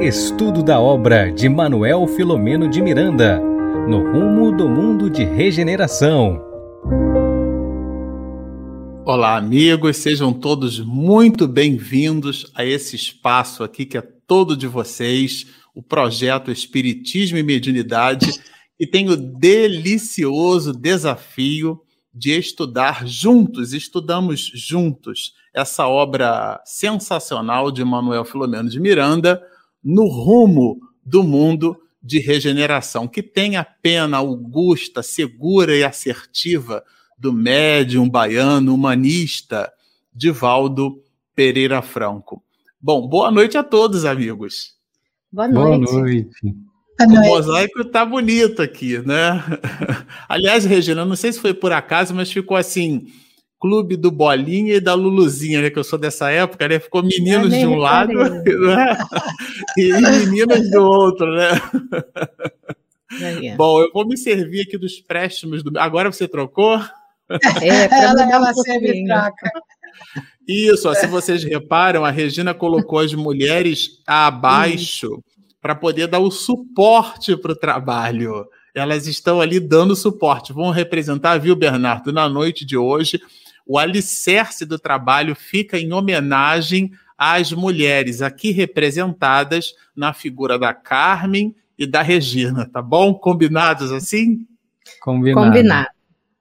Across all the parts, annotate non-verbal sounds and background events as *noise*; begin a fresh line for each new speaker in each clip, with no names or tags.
Estudo da obra de Manuel Filomeno de Miranda, no rumo do mundo de regeneração.
Olá, amigos, sejam todos muito bem-vindos a esse espaço aqui que é todo de vocês, o projeto Espiritismo e Mediunidade, e tem o delicioso desafio de estudar juntos, estudamos juntos essa obra sensacional de Manuel Filomeno de Miranda no rumo do mundo de regeneração, que tem a pena augusta, segura e assertiva do médium baiano humanista Divaldo Pereira Franco. Bom, boa noite a todos, amigos.
Boa noite.
Boa noite. O mosaico tá bonito aqui, né? *laughs* Aliás, Regina, não sei se foi por acaso, mas ficou assim clube do Bolinha e da Luluzinha, né? Que eu sou dessa época, né? Ficou meninos de um lado *laughs* né? e meninas do outro, né? Bom, eu vou me servir aqui dos préstimos do. Agora você trocou?
É, ela, ela sempre troca.
Isso, ó, se vocês reparam, a Regina colocou as mulheres abaixo para poder dar o suporte para o trabalho. Elas estão ali dando suporte. Vão representar, viu, Bernardo, na noite de hoje o alicerce do trabalho fica em homenagem às mulheres aqui representadas na figura da Carmen e da Regina, tá bom? Combinados assim?
Combinado. Combinado.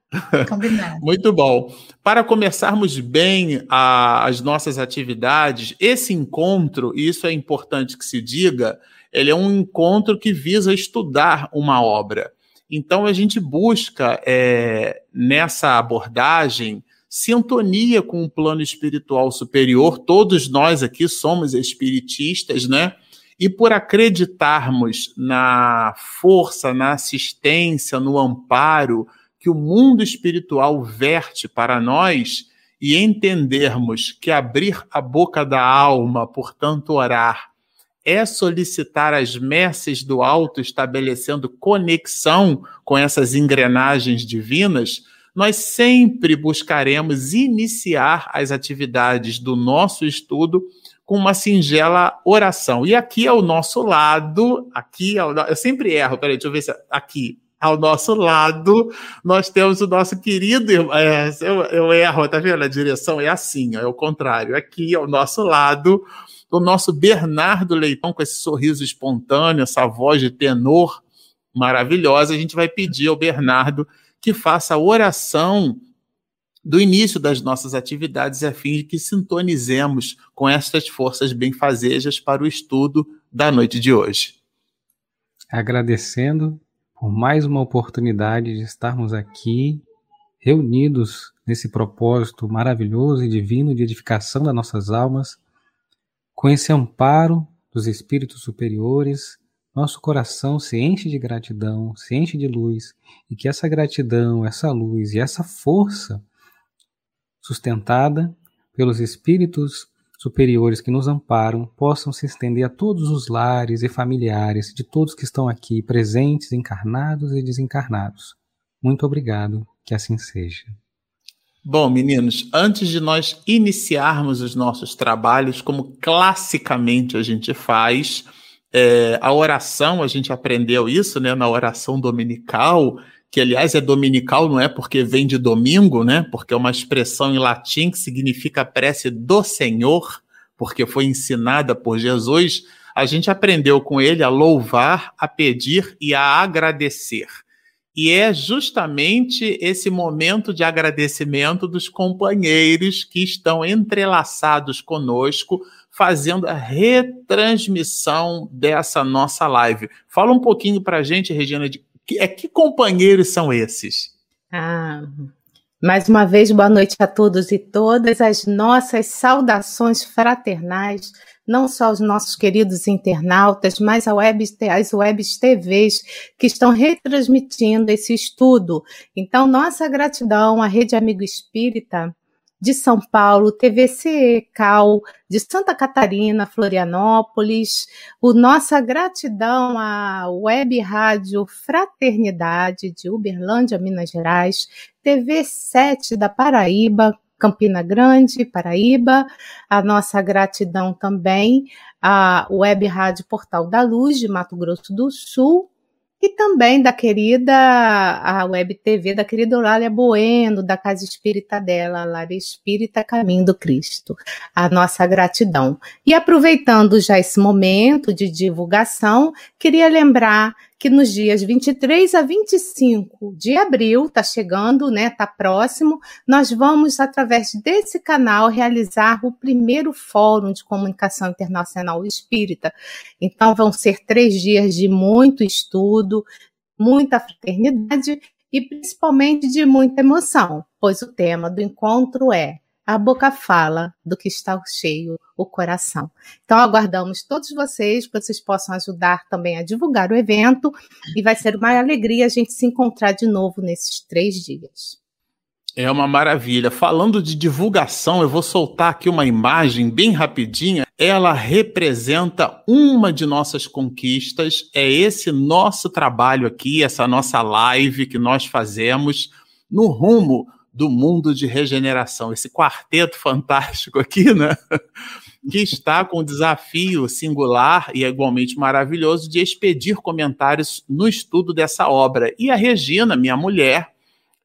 *laughs*
Combinado. Muito bom. Para começarmos bem a, as nossas atividades, esse encontro, e isso é importante que se diga, ele é um encontro que visa estudar uma obra. Então a gente busca é, nessa abordagem sintonia com o plano espiritual superior. Todos nós aqui somos espiritistas, né? E por acreditarmos na força, na assistência, no amparo que o mundo espiritual verte para nós e entendermos que abrir a boca da alma, portanto, orar, é solicitar as mercês do alto, estabelecendo conexão com essas engrenagens divinas, nós sempre buscaremos iniciar as atividades do nosso estudo com uma singela oração. E aqui ao nosso lado, aqui eu sempre erro, peraí, deixa eu ver se aqui ao nosso lado nós temos o nosso querido, é, eu, eu erro, tá vendo? A direção é assim, é o contrário. Aqui ao nosso lado o nosso Bernardo Leitão com esse sorriso espontâneo, essa voz de tenor maravilhosa, a gente vai pedir ao Bernardo que faça a oração do início das nossas atividades a fim de que sintonizemos com estas forças benfazejas para o estudo da noite de hoje.
Agradecendo por mais uma oportunidade de estarmos aqui reunidos nesse propósito maravilhoso e divino de edificação das nossas almas, com esse amparo dos espíritos superiores nosso coração se enche de gratidão, se enche de luz, e que essa gratidão, essa luz e essa força, sustentada pelos espíritos superiores que nos amparam, possam se estender a todos os lares e familiares de todos que estão aqui presentes, encarnados e desencarnados. Muito obrigado, que assim seja.
Bom, meninos, antes de nós iniciarmos os nossos trabalhos, como classicamente a gente faz, é, a oração, a gente aprendeu isso, né, na oração dominical, que aliás é dominical, não é porque vem de domingo, né, porque é uma expressão em latim que significa prece do Senhor, porque foi ensinada por Jesus. A gente aprendeu com ele a louvar, a pedir e a agradecer. E é justamente esse momento de agradecimento dos companheiros que estão entrelaçados conosco fazendo a retransmissão dessa nossa live. Fala um pouquinho para a gente, Regina, de que, é, que companheiros são esses?
Ah, mais uma vez, boa noite a todos e todas. As nossas saudações fraternais, não só aos nossos queridos internautas, mas web, as webs TVs que estão retransmitindo esse estudo. Então, nossa gratidão à Rede Amigo Espírita de São Paulo, TVC Cal, de Santa Catarina, Florianópolis, o nossa gratidão à Web Rádio Fraternidade de Uberlândia, Minas Gerais, TV 7 da Paraíba, Campina Grande, Paraíba. A nossa gratidão também à Web Rádio Portal da Luz, de Mato Grosso do Sul, e também da querida a Web TV da querida Eulália Bueno, da Casa Espírita dela, Lara Espírita Caminho do Cristo. A nossa gratidão. E aproveitando já esse momento de divulgação, queria lembrar que nos dias 23 a 25 de abril, tá chegando, né, tá próximo, nós vamos, através desse canal, realizar o primeiro Fórum de Comunicação Internacional Espírita. Então, vão ser três dias de muito estudo, muita fraternidade e principalmente de muita emoção, pois o tema do encontro é a boca fala do que está cheio o coração. Então, aguardamos todos vocês, que vocês possam ajudar também a divulgar o evento, e vai ser uma alegria a gente se encontrar de novo nesses três dias.
É uma maravilha. Falando de divulgação, eu vou soltar aqui uma imagem bem rapidinha. Ela representa uma de nossas conquistas. É esse nosso trabalho aqui, essa nossa live que nós fazemos no rumo do mundo de regeneração. Esse quarteto fantástico aqui, né? *laughs* que está com o desafio singular e igualmente maravilhoso de expedir comentários no estudo dessa obra. E a Regina, minha mulher,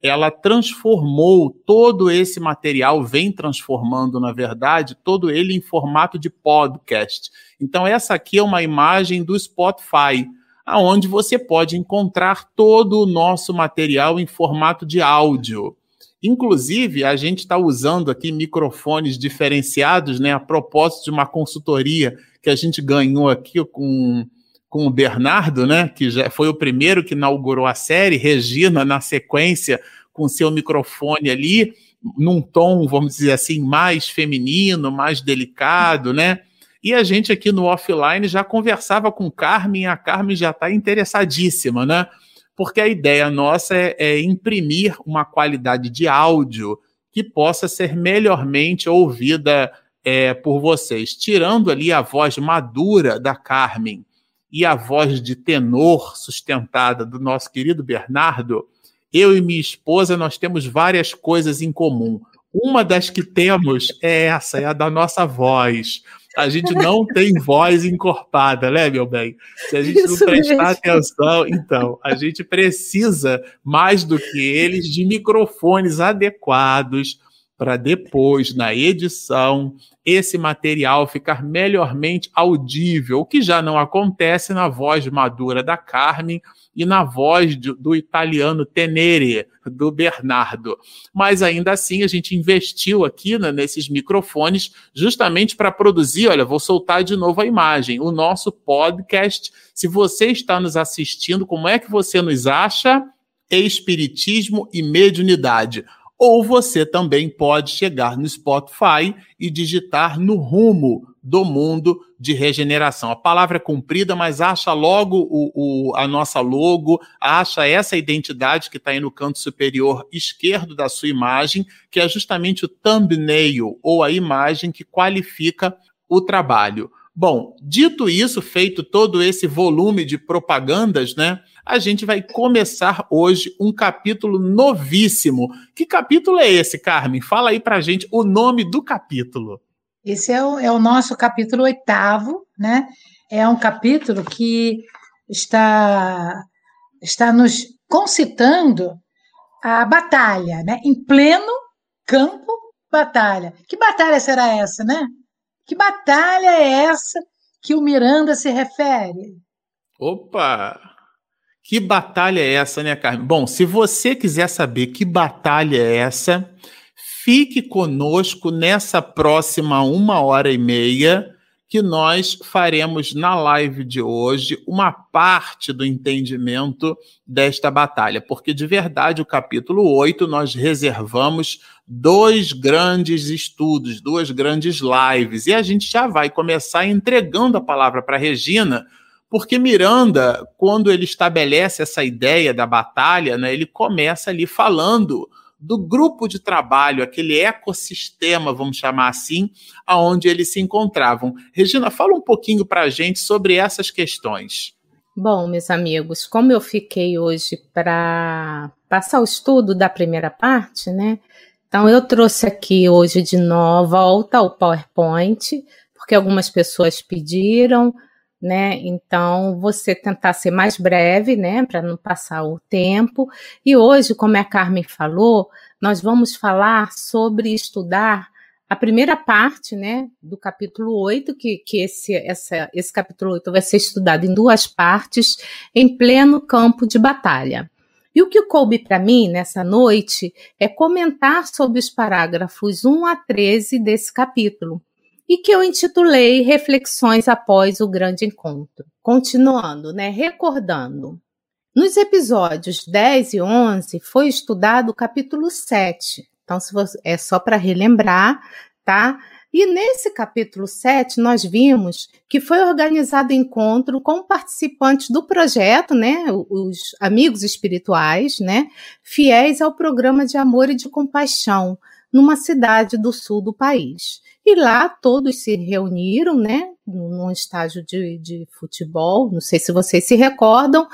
ela transformou todo esse material, vem transformando, na verdade, todo ele em formato de podcast. Então, essa aqui é uma imagem do Spotify, aonde você pode encontrar todo o nosso material em formato de áudio. Inclusive, a gente está usando aqui microfones diferenciados, né? A propósito de uma consultoria que a gente ganhou aqui com, com o Bernardo, né? Que já foi o primeiro que inaugurou a série, Regina, na sequência, com seu microfone ali, num tom, vamos dizer assim, mais feminino, mais delicado, né? E a gente aqui no offline já conversava com Carmen, a Carmen já está interessadíssima, né? Porque a ideia nossa é, é imprimir uma qualidade de áudio que possa ser melhormente ouvida é, por vocês, tirando ali a voz madura da Carmen e a voz de tenor sustentada do nosso querido Bernardo, eu e minha esposa nós temos várias coisas em comum. Uma das que temos é essa, é a da nossa voz a gente não tem voz encorpada, né, meu bem? Se a gente Isso não prestar mesmo. atenção, então, a gente precisa, mais do que eles, de microfones adequados para depois, na edição, esse material ficar melhormente audível, o que já não acontece na voz madura da Carmen e na voz de, do italiano Tenere, do Bernardo. Mas ainda assim, a gente investiu aqui né, nesses microfones justamente para produzir. Olha, vou soltar de novo a imagem. O nosso podcast. Se você está nos assistindo, como é que você nos acha? Espiritismo e mediunidade ou você também pode chegar no Spotify e digitar no rumo do mundo de regeneração. A palavra é comprida, mas acha logo o, o, a nossa logo, acha essa identidade que está aí no canto superior esquerdo da sua imagem, que é justamente o thumbnail, ou a imagem que qualifica o trabalho. Bom, dito isso, feito todo esse volume de propagandas, né? A gente vai começar hoje um capítulo novíssimo. Que capítulo é esse, Carmen? Fala aí pra gente o nome do capítulo.
Esse é o, é o nosso capítulo oitavo, né? É um capítulo que está, está nos concitando a batalha, né? Em pleno campo batalha. Que batalha será essa, né? Que batalha é essa que o Miranda se refere?
Opa! Que batalha é essa, né, Carmen? Bom, se você quiser saber que batalha é essa, Fique conosco nessa próxima uma hora e meia, que nós faremos na live de hoje uma parte do entendimento desta batalha, porque de verdade o capítulo 8 nós reservamos dois grandes estudos, duas grandes lives, e a gente já vai começar entregando a palavra para Regina, porque Miranda, quando ele estabelece essa ideia da batalha, né, ele começa ali falando do grupo de trabalho, aquele ecossistema, vamos chamar assim, aonde eles se encontravam. Regina, fala um pouquinho para a gente sobre essas questões.
Bom, meus amigos, como eu fiquei hoje para passar o estudo da primeira parte, né? Então, eu trouxe aqui hoje de novo, volta o PowerPoint, porque algumas pessoas pediram, né? Então, você tentar ser mais breve, né, para não passar o tempo. E hoje, como a Carmen falou, nós vamos falar sobre estudar a primeira parte, né, do capítulo 8, que, que esse, essa, esse capítulo 8 vai ser estudado em duas partes, em pleno campo de batalha. E o que coube para mim nessa noite é comentar sobre os parágrafos 1 a 13 desse capítulo, e que eu intitulei Reflexões após o grande encontro. Continuando, né, recordando. Nos episódios 10 e 11 foi estudado o capítulo 7. Então, se você, é só para relembrar, tá? E nesse capítulo 7, nós vimos que foi organizado encontro com participantes do projeto, né, os amigos espirituais, né, fiéis ao programa de amor e de compaixão, numa cidade do sul do país. E lá todos se reuniram, né, num estágio de, de futebol, não sei se vocês se recordam,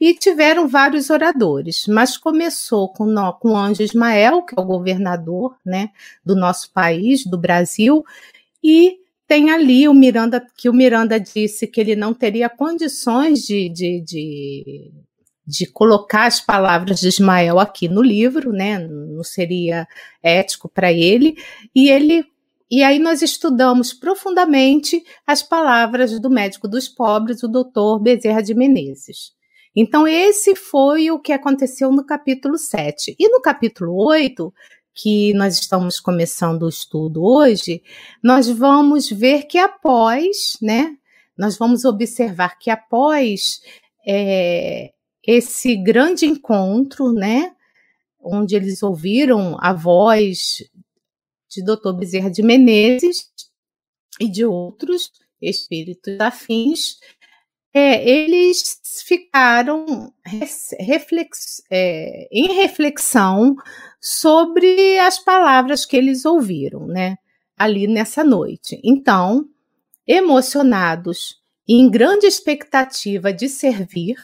e tiveram vários oradores, mas começou com, com o Anjo Ismael, que é o governador, né, do nosso país, do Brasil, e tem ali o Miranda, que o Miranda disse que ele não teria condições de, de, de de colocar as palavras de Ismael aqui no livro, né? Não seria ético para ele. E ele e aí nós estudamos profundamente as palavras do médico dos pobres, o doutor Bezerra de Menezes. Então, esse foi o que aconteceu no capítulo 7. E no capítulo 8, que nós estamos começando o estudo hoje, nós vamos ver que após, né? Nós vamos observar que após é, esse grande encontro, né? Onde eles ouviram a voz de Dr. Bezerra de Menezes e de outros espíritos afins, é, eles ficaram reflex, é, em reflexão sobre as palavras que eles ouviram, né, ali nessa noite. Então, emocionados e em grande expectativa de servir,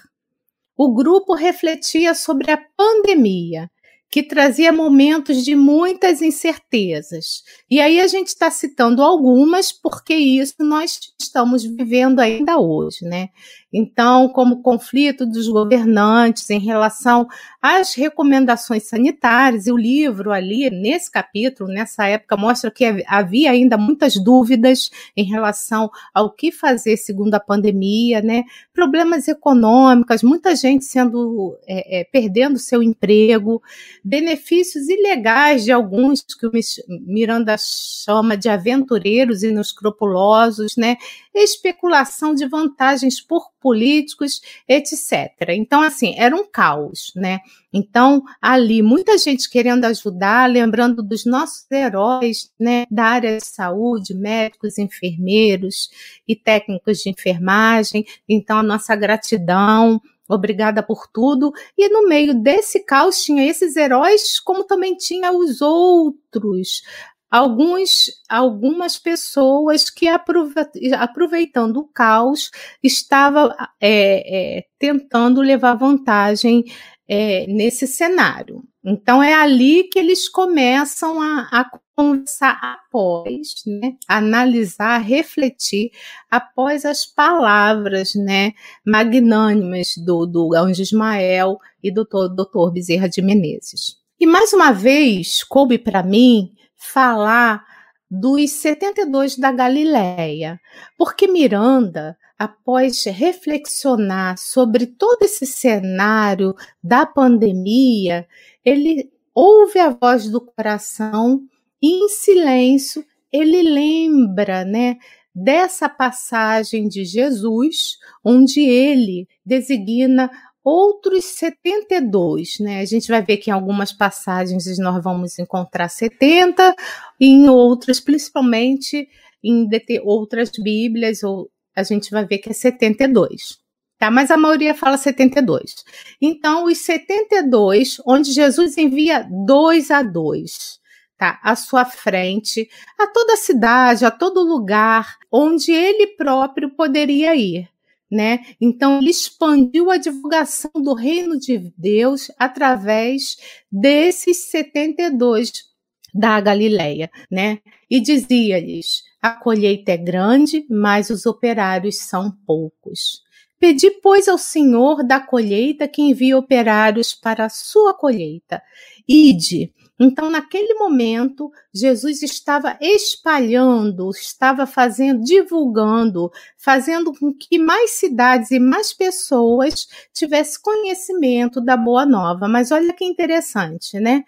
o grupo refletia sobre a pandemia que trazia momentos de muitas incertezas. E aí a gente está citando algumas, porque isso nós estamos vivendo ainda hoje, né? Então, como conflito dos governantes em relação às recomendações sanitárias, e o livro ali, nesse capítulo, nessa época, mostra que havia ainda muitas dúvidas em relação ao que fazer segundo a pandemia, né? Problemas econômicos, muita gente sendo é, é, perdendo seu emprego, benefícios ilegais de alguns que o Miranda chama de aventureiros inescrupulosos, né? Especulação de vantagens por políticos, etc. Então, assim, era um caos, né? Então, ali, muita gente querendo ajudar, lembrando dos nossos heróis, né, da área de saúde, médicos, enfermeiros e técnicos de enfermagem. Então, a nossa gratidão, obrigada por tudo. E no meio desse caos tinha esses heróis, como também tinha os outros, alguns, algumas pessoas que aproveitando o caos estava é, é, tentando levar vantagem é, nesse cenário. Então é ali que eles começam a, a conversar após, né, analisar, refletir após as palavras, né, magnânimas do, do Anjo Ismael e do doutor Bezerra de Menezes. E mais uma vez, coube para mim falar dos 72 da Galileia, porque Miranda, após reflexionar sobre todo esse cenário da pandemia, ele ouve a voz do coração e em silêncio ele lembra, né, dessa passagem de Jesus, onde ele designa outros 72, né? A gente vai ver que em algumas passagens nós vamos encontrar 70, e em outras, principalmente em outras Bíblias, ou a gente vai ver que é 72. Tá? Mas a maioria fala 72. Então, os 72, onde Jesus envia dois a dois, tá? À sua frente, a toda a cidade, a todo lugar onde ele próprio poderia ir né? Então ele expandiu a divulgação do reino de Deus através desses 72 da Galileia, né? E dizia-lhes: A colheita é grande, mas os operários são poucos. Pedi, pois, ao Senhor da colheita que envie operários para a sua colheita. Ide. Então, naquele momento, Jesus estava espalhando, estava fazendo, divulgando, fazendo com que mais cidades e mais pessoas tivessem conhecimento da boa nova. Mas olha que interessante, né?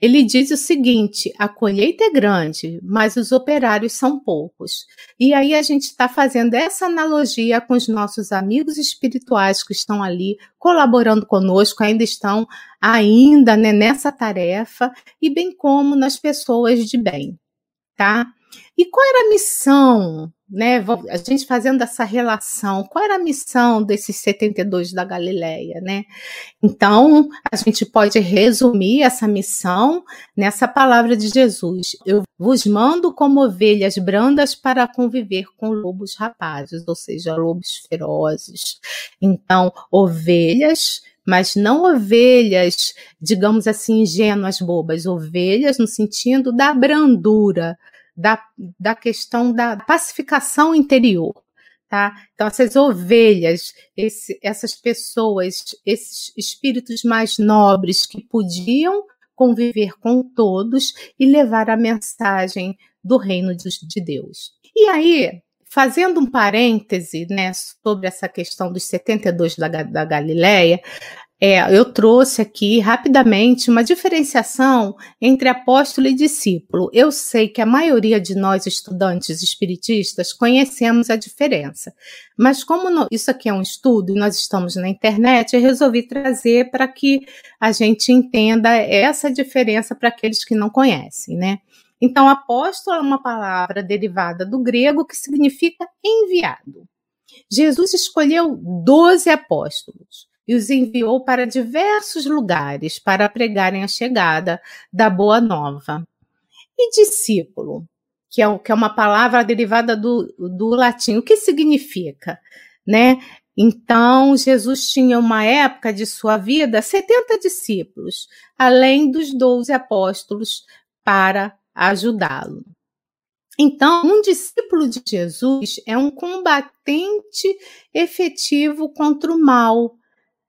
Ele diz o seguinte: a colheita é grande, mas os operários são poucos. E aí a gente está fazendo essa analogia com os nossos amigos espirituais que estão ali colaborando conosco, ainda estão ainda né, nessa tarefa, e bem como nas pessoas de bem, tá? E qual era a missão né, a gente fazendo essa relação, qual era a missão desses 72 da Galileia, né? Então, a gente pode resumir essa missão nessa palavra de Jesus: Eu vos mando como ovelhas brandas para conviver com lobos rapazes, ou seja, lobos ferozes. Então, ovelhas mas não ovelhas, digamos assim, ingênuas, bobas, ovelhas no sentido da brandura, da, da questão da pacificação interior. Tá? Então, essas ovelhas, esse, essas pessoas, esses espíritos mais nobres que podiam conviver com todos e levar a mensagem do reino de, de Deus. E aí, fazendo um parêntese né, sobre essa questão dos 72 da, da Galileia, é, eu trouxe aqui rapidamente uma diferenciação entre apóstolo e discípulo. Eu sei que a maioria de nós estudantes espiritistas conhecemos a diferença, mas como isso aqui é um estudo e nós estamos na internet, eu resolvi trazer para que a gente entenda essa diferença para aqueles que não conhecem, né? Então, apóstolo é uma palavra derivada do grego que significa enviado. Jesus escolheu doze apóstolos e os enviou para diversos lugares para pregarem a chegada da Boa Nova. E discípulo, que é, que é uma palavra derivada do, do latim, o que significa? Né? Então, Jesus tinha uma época de sua vida 70 discípulos, além dos 12 apóstolos para ajudá-lo. Então, um discípulo de Jesus é um combatente efetivo contra o mal,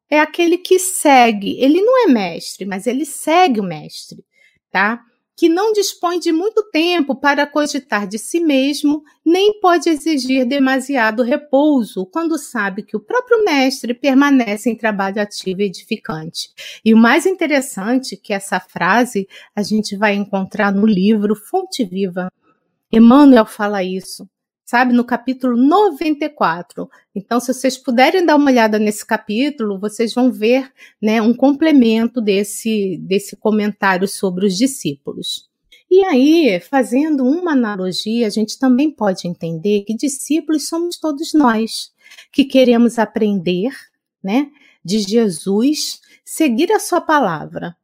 é aquele que segue. Ele não é mestre, mas ele segue o mestre, tá? Que não dispõe de muito tempo para cogitar de si mesmo, nem pode exigir demasiado repouso quando sabe que o próprio mestre permanece em trabalho ativo e edificante. E o mais interessante é que essa frase a gente vai encontrar no livro Fonte Viva. Emmanuel fala isso sabe, no capítulo 94. Então, se vocês puderem dar uma olhada nesse capítulo, vocês vão ver né, um complemento desse, desse comentário sobre os discípulos. E aí, fazendo uma analogia, a gente também pode entender que discípulos somos todos nós, que queremos aprender né, de Jesus, seguir a sua palavra,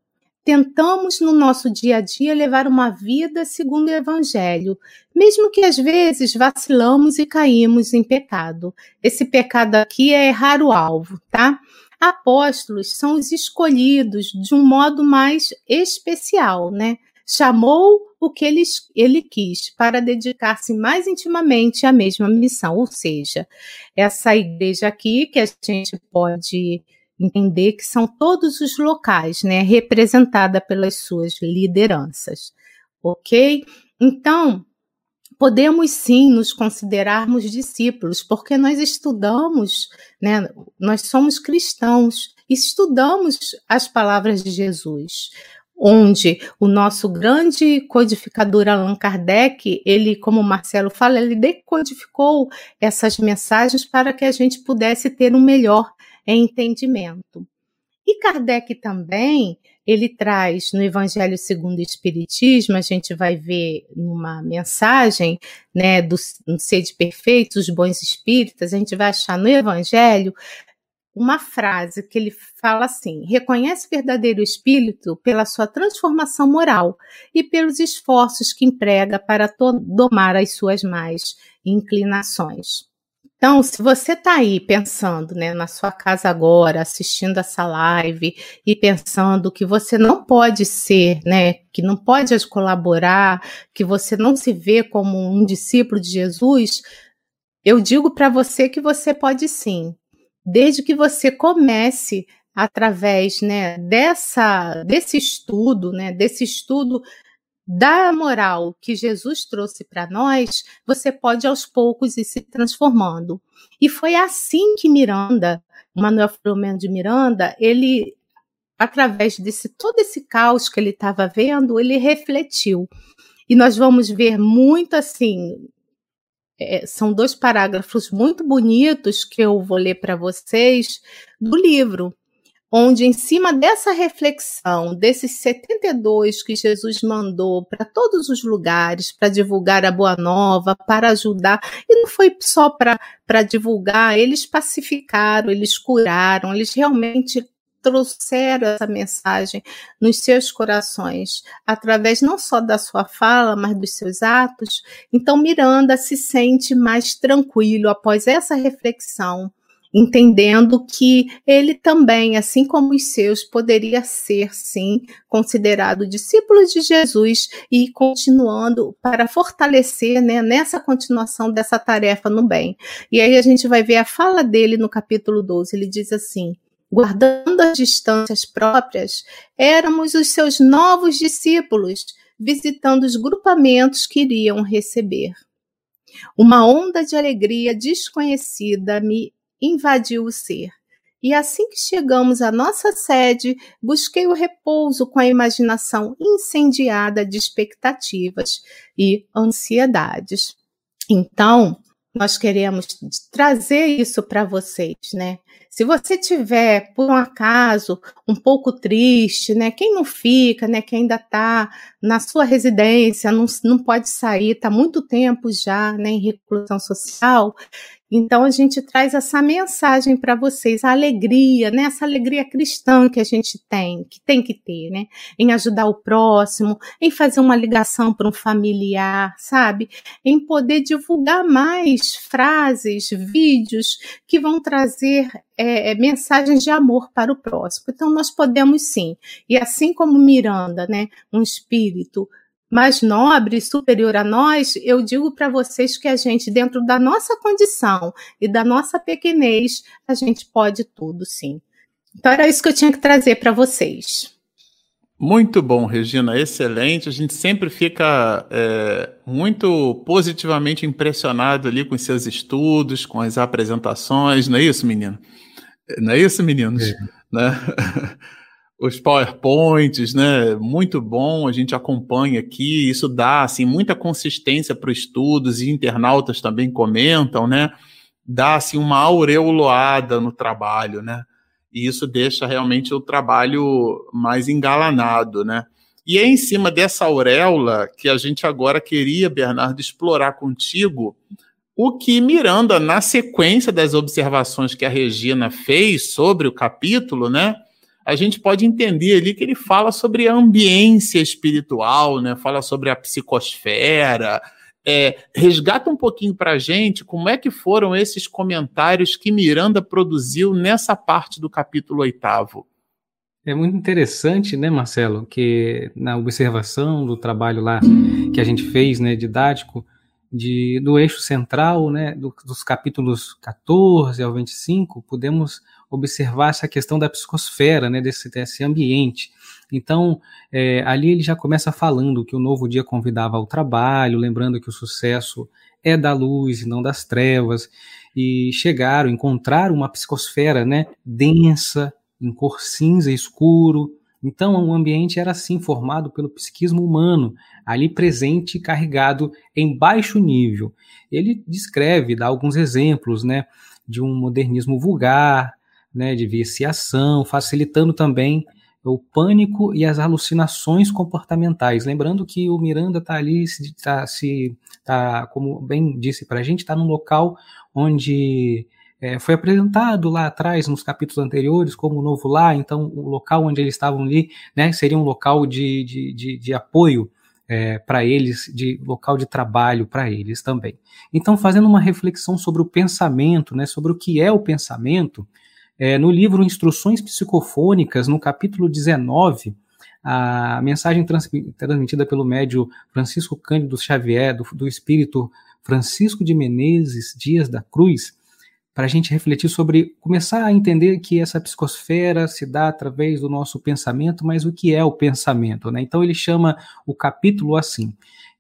tentamos no nosso dia a dia levar uma vida segundo o Evangelho, mesmo que às vezes vacilamos e caímos em pecado. Esse pecado aqui é errar o alvo, tá? Apóstolos são os escolhidos de um modo mais especial, né? Chamou o que ele, ele quis para dedicar-se mais intimamente à mesma missão, ou seja, essa igreja aqui que a gente pode entender que são todos os locais, né, representada pelas suas lideranças, ok? Então, podemos sim nos considerarmos discípulos, porque nós estudamos, né, nós somos cristãos, estudamos as palavras de Jesus, onde o nosso grande codificador Allan Kardec, ele, como o Marcelo fala, ele decodificou essas mensagens para que a gente pudesse ter um melhor entendimento. E Kardec também, ele traz no Evangelho segundo o Espiritismo, a gente vai ver numa mensagem, né, do Sede Perfeito, os Bons Espíritas, a gente vai achar no Evangelho uma frase que ele fala assim: reconhece o verdadeiro espírito pela sua transformação moral e pelos esforços que emprega para domar as suas más inclinações. Então, se você está aí pensando, né, na sua casa agora, assistindo essa live e pensando que você não pode ser, né, que não pode colaborar, que você não se vê como um discípulo de Jesus, eu digo para você que você pode sim, desde que você comece através, né, dessa desse estudo, né, desse estudo da moral que Jesus trouxe para nós, você pode aos poucos ir se transformando. E foi assim que Miranda, Manuel Filomeno de Miranda, ele, através desse todo esse caos que ele estava vendo, ele refletiu. E nós vamos ver muito assim. É, são dois parágrafos muito bonitos que eu vou ler para vocês do livro onde, em cima dessa reflexão, desses 72 que Jesus mandou para todos os lugares, para divulgar a boa nova, para ajudar, e não foi só para divulgar, eles pacificaram, eles curaram, eles realmente trouxeram essa mensagem nos seus corações, através não só da sua fala, mas dos seus atos. Então, Miranda se sente mais tranquilo após essa reflexão entendendo que ele também, assim como os seus, poderia ser, sim, considerado discípulo de Jesus e continuando para fortalecer né, nessa continuação dessa tarefa no bem. E aí a gente vai ver a fala dele no capítulo 12, ele diz assim. Guardando as distâncias próprias, éramos os seus novos discípulos, visitando os grupamentos que iriam receber. Uma onda de alegria desconhecida me invadiu o ser. E assim que chegamos à nossa sede, busquei o repouso com a imaginação incendiada de expectativas e ansiedades. Então, nós queremos trazer isso para vocês, né? Se você tiver, por um acaso, um pouco triste, né? Quem não fica, né? Quem ainda está na sua residência, não, não pode sair, está muito tempo já né, em reclusão social, então a gente traz essa mensagem para vocês, a alegria, né? Essa alegria cristã que a gente tem, que tem que ter, né? Em ajudar o próximo, em fazer uma ligação para um familiar, sabe? Em poder divulgar mais frases, vídeos que vão trazer é, é, mensagens de amor para o próximo. Então nós podemos sim. E assim como Miranda, né? Um espírito mais nobre, superior a nós, eu digo para vocês que a gente, dentro da nossa condição e da nossa pequenez, a gente pode tudo, sim. Então era isso que eu tinha que trazer para vocês.
Muito bom, Regina, excelente. A gente sempre fica é, muito positivamente impressionado ali com seus estudos, com as apresentações, não é isso, menino? Não é isso, meninos? É. Né? *laughs* os PowerPoints, né? Muito bom, a gente acompanha aqui, isso dá assim muita consistência para os estudos e internautas também comentam, né? Dá assim uma aureoloada no trabalho, né? E isso deixa realmente o trabalho mais engalanado, né? E é em cima dessa auréola que a gente agora queria, Bernardo, explorar contigo o que Miranda, na sequência das observações que a Regina fez sobre o capítulo, né? a gente pode entender ali que ele fala sobre a ambiência espiritual, né? fala sobre a psicosfera. É, resgata um pouquinho para a gente como é que foram esses comentários que Miranda produziu nessa parte do capítulo oitavo.
É muito interessante, né, Marcelo, que na observação do trabalho lá que a gente fez, né, didático, de, do eixo central, né, do, dos capítulos 14 ao 25, podemos observar essa questão da psicosfera, né, desse, desse ambiente. Então, é, ali ele já começa falando que o novo dia convidava ao trabalho, lembrando que o sucesso é da luz e não das trevas, e chegaram, encontraram uma psicosfera né, densa, em cor cinza escuro. Então, o ambiente era assim, formado pelo psiquismo humano, ali presente e carregado em baixo nível. Ele descreve, dá alguns exemplos, né, de um modernismo vulgar, né, de viciação, facilitando também o pânico e as alucinações comportamentais. Lembrando que o Miranda está ali, tá, se, tá, como bem disse para a gente, está num local onde é, foi apresentado lá atrás, nos capítulos anteriores, como o novo lar, então o local onde eles estavam ali né, seria um local de, de, de, de apoio é, para eles, de local de trabalho para eles também. Então, fazendo uma reflexão sobre o pensamento, né, sobre o que é o pensamento, é, no livro Instruções Psicofônicas, no capítulo 19, a mensagem transmitida pelo médio Francisco Cândido Xavier, do, do espírito Francisco de Menezes Dias da Cruz, para a gente refletir sobre, começar a entender que essa psicosfera se dá através do nosso pensamento, mas o que é o pensamento? Né? Então ele chama o capítulo assim,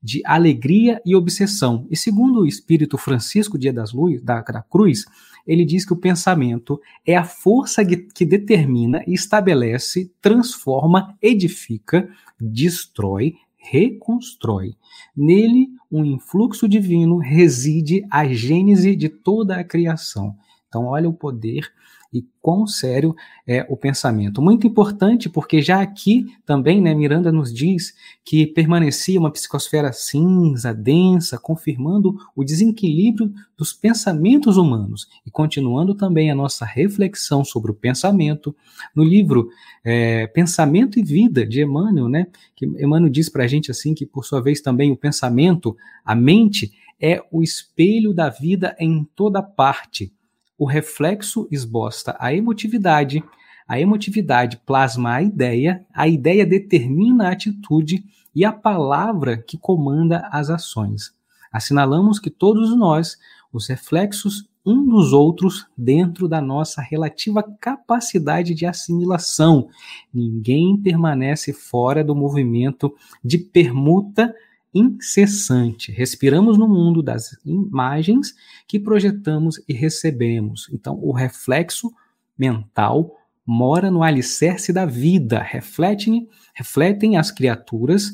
de alegria e obsessão. E segundo o espírito Francisco Dia das Luz, da, da Cruz, ele diz que o pensamento é a força que, que determina, estabelece, transforma, edifica, destrói, reconstrói. Nele, um influxo divino reside a gênese de toda a criação. Então, olha o poder e quão sério é o pensamento. Muito importante, porque já aqui também, né, Miranda nos diz que permanecia uma psicosfera cinza, densa, confirmando o desequilíbrio dos pensamentos humanos e continuando também a nossa reflexão sobre o pensamento. No livro é, Pensamento e Vida, de Emmanuel, né, que Emmanuel diz para a gente assim que, por sua vez, também o pensamento, a mente, é o espelho da vida em toda parte o reflexo esbosta a emotividade, a emotividade plasma a ideia, a ideia determina a atitude e a palavra que comanda as ações. Assinalamos que todos nós, os reflexos um dos outros dentro da nossa relativa capacidade de assimilação. Ninguém permanece fora do movimento de permuta incessante. Respiramos no mundo das imagens que projetamos e recebemos. Então, o reflexo mental mora no alicerce da vida. Refletem, refletem as criaturas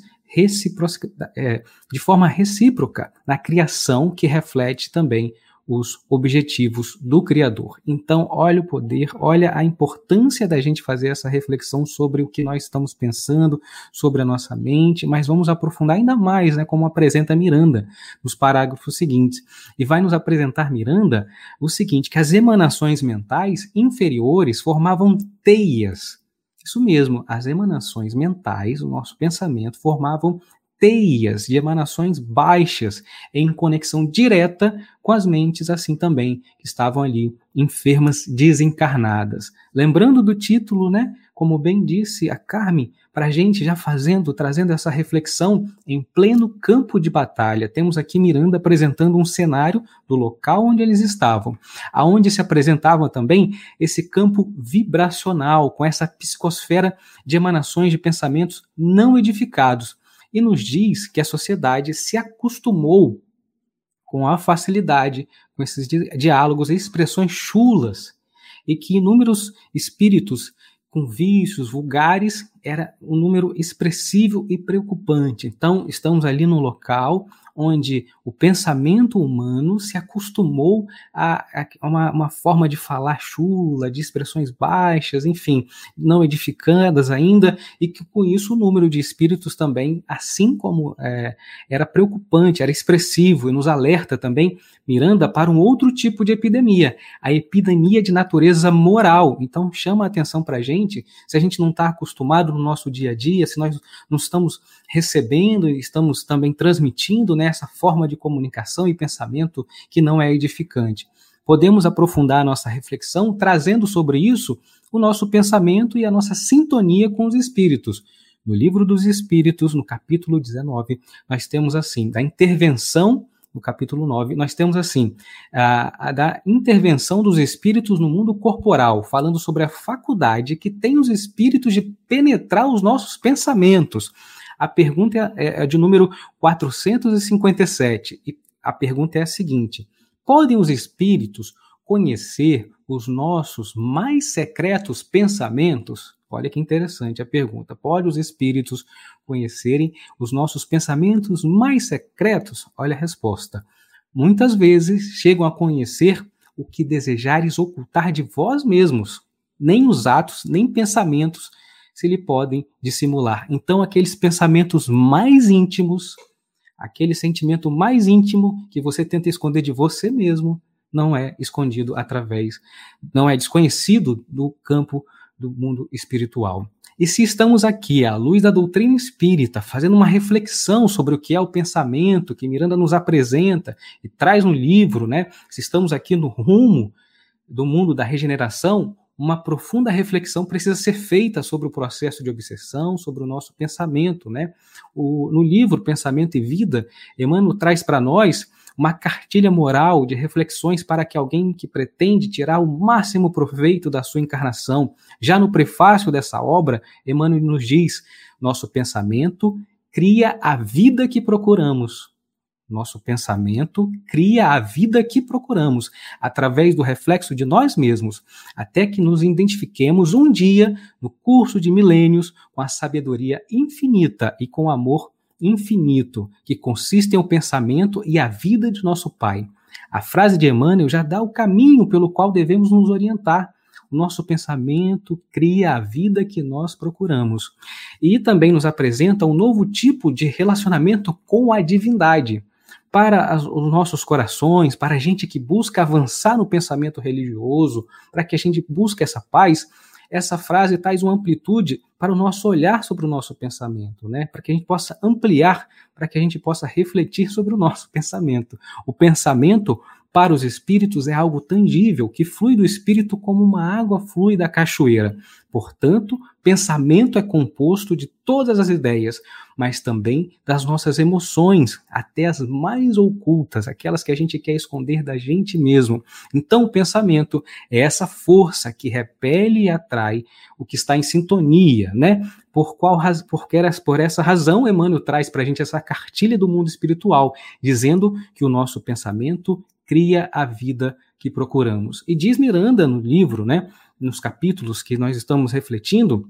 é, de forma recíproca na criação que reflete também os objetivos do Criador. Então, olha o poder, olha a importância da gente fazer essa reflexão sobre o que nós estamos pensando, sobre a nossa mente, mas vamos aprofundar ainda mais, né, como apresenta Miranda nos parágrafos seguintes. E vai nos apresentar Miranda o seguinte, que as emanações mentais inferiores formavam teias isso mesmo, as emanações mentais, o nosso pensamento, formavam teias de emanações baixas em conexão direta com as mentes, assim também, que estavam ali enfermas desencarnadas. Lembrando do título, né? Como bem disse a Carmen, para a gente já fazendo, trazendo essa reflexão em pleno campo de batalha. Temos aqui Miranda apresentando um cenário do local onde eles estavam, aonde se apresentava também esse campo vibracional, com essa psicosfera de emanações de pensamentos não edificados, e nos diz que a sociedade se acostumou com a facilidade, com esses diálogos e expressões chulas, e que inúmeros espíritos com vícios vulgares era um número expressivo e preocupante. Então, estamos ali no local onde o pensamento humano se acostumou a, a uma, uma, forma de falar chula, de expressões baixas, enfim, não edificantes ainda, e que com isso o número de espíritos também, assim como é, era preocupante, era expressivo e nos alerta também, Miranda, para um outro tipo de epidemia, a epidemia de natureza moral. Então chama a atenção para a gente, se a gente não está acostumado no nosso dia a dia, se nós não estamos recebendo e estamos também transmitindo nessa né, forma de comunicação e pensamento que não é edificante. Podemos aprofundar a nossa reflexão trazendo sobre isso o nosso pensamento e a nossa sintonia com os espíritos. No livro dos Espíritos, no capítulo 19, nós temos assim, da intervenção, no capítulo 9, nós temos assim, a, a, da intervenção dos espíritos no mundo corporal, falando sobre a faculdade que tem os espíritos de penetrar os nossos pensamentos. A pergunta é, é, é de número 457 e a pergunta é a seguinte: podem os espíritos conhecer os nossos mais secretos pensamentos? Olha que interessante a pergunta. Pode os espíritos conhecerem os nossos pensamentos mais secretos? Olha a resposta. Muitas vezes chegam a conhecer o que desejares ocultar de vós mesmos. Nem os atos, nem pensamentos se lhe podem dissimular. Então, aqueles pensamentos mais íntimos, aquele sentimento mais íntimo que você tenta esconder de você mesmo, não é escondido através, não é desconhecido do campo do mundo espiritual. E se estamos aqui, à luz da doutrina espírita, fazendo uma reflexão sobre o que é o pensamento que Miranda nos apresenta e traz no livro, né? Se estamos aqui no rumo do mundo da regeneração, uma profunda reflexão precisa ser feita sobre o processo de obsessão, sobre o nosso pensamento, né? O, no livro Pensamento e Vida, Emmanuel traz para nós uma cartilha moral de reflexões para que alguém que pretende tirar o máximo proveito da sua encarnação. Já no prefácio dessa obra, Emmanuel nos diz: nosso pensamento cria a vida que procuramos. Nosso pensamento cria a vida que procuramos, através do reflexo de nós mesmos, até que nos identifiquemos um dia, no curso de milênios, com a sabedoria infinita e com o amor infinito, que consiste em o pensamento e a vida de nosso Pai. A frase de Emmanuel já dá o caminho pelo qual devemos nos orientar. O nosso pensamento cria a vida que nós procuramos. E também nos apresenta um novo tipo de relacionamento com a divindade. Para as, os nossos corações, para a gente que busca avançar no pensamento religioso, para que a gente busque essa paz, essa frase traz uma amplitude para o nosso olhar sobre o nosso pensamento, né? Para que a gente possa ampliar, para que a gente possa refletir sobre o nosso *laughs* pensamento. O pensamento para os espíritos é algo tangível, que flui do espírito como uma água flui da cachoeira. Portanto, pensamento é composto de todas as ideias, mas também das nossas emoções, até as mais ocultas, aquelas que a gente quer esconder da gente mesmo. Então, o pensamento é essa força que repele e atrai o que está em sintonia, né? Por qual por, por essa razão, Emmanuel traz para a gente essa cartilha do mundo espiritual, dizendo que o nosso pensamento cria a vida que procuramos. E diz Miranda no livro, né, nos capítulos que nós estamos refletindo,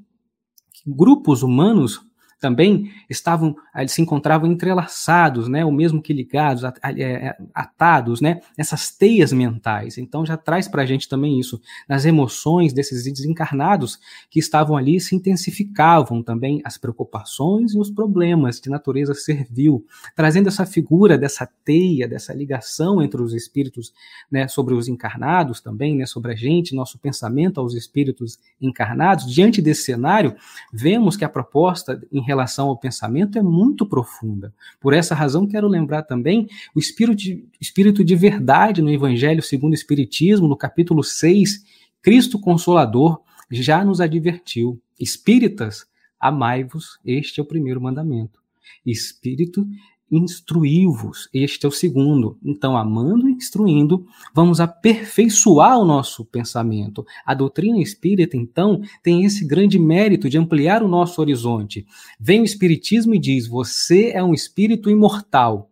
grupos humanos também estavam, eles se encontravam entrelaçados, né, o mesmo que ligados, é, é, atados, né, nessas teias mentais. Então já traz para a gente também isso, nas emoções desses desencarnados que estavam ali se intensificavam também as preocupações e os problemas de natureza servil, trazendo essa figura dessa teia, dessa ligação entre os espíritos, né, sobre os encarnados também, né, sobre a gente, nosso pensamento aos espíritos encarnados. Diante desse cenário, vemos que a proposta em relação ao pensamento é muito profunda. Por essa razão, quero lembrar também o espírito de, espírito de verdade no Evangelho segundo o Espiritismo, no capítulo 6, Cristo Consolador já nos advertiu: Espíritas, amai-vos, este é o primeiro mandamento. Espírito instruí-vos. Este é o segundo. Então, amando e instruindo, vamos aperfeiçoar o nosso pensamento. A doutrina espírita, então, tem esse grande mérito de ampliar o nosso horizonte. Vem o Espiritismo e diz: você é um espírito imortal.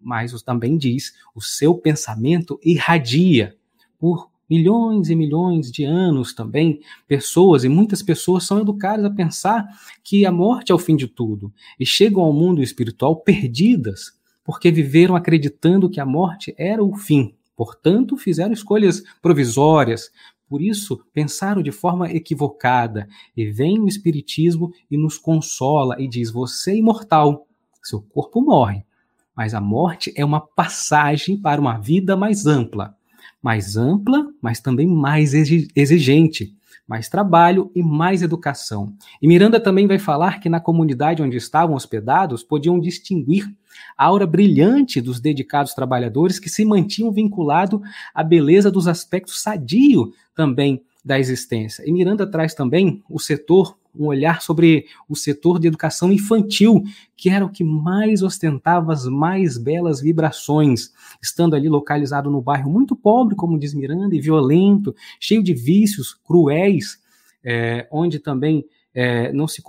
Mas também diz: o seu pensamento irradia por milhões e milhões de anos também, pessoas, e muitas pessoas são educadas a pensar que a morte é o fim de tudo, e chegam ao mundo espiritual perdidas, porque viveram acreditando que a morte era o fim. Portanto, fizeram escolhas provisórias, por isso pensaram de forma equivocada. E vem o Espiritismo e nos consola e diz: Você é imortal, seu corpo morre, mas a morte é uma passagem para uma vida mais ampla mais ampla, mas também mais exigente, mais trabalho e mais educação. E Miranda também vai falar que na comunidade onde estavam hospedados podiam distinguir a aura brilhante dos dedicados trabalhadores que se mantinham vinculados à beleza dos aspectos sadio também da existência. E Miranda traz também o setor um olhar sobre o setor de educação infantil, que era o que mais ostentava as mais belas vibrações, estando ali localizado no bairro muito pobre, como diz Miranda, e violento, cheio de vícios cruéis, é, onde também é, não, se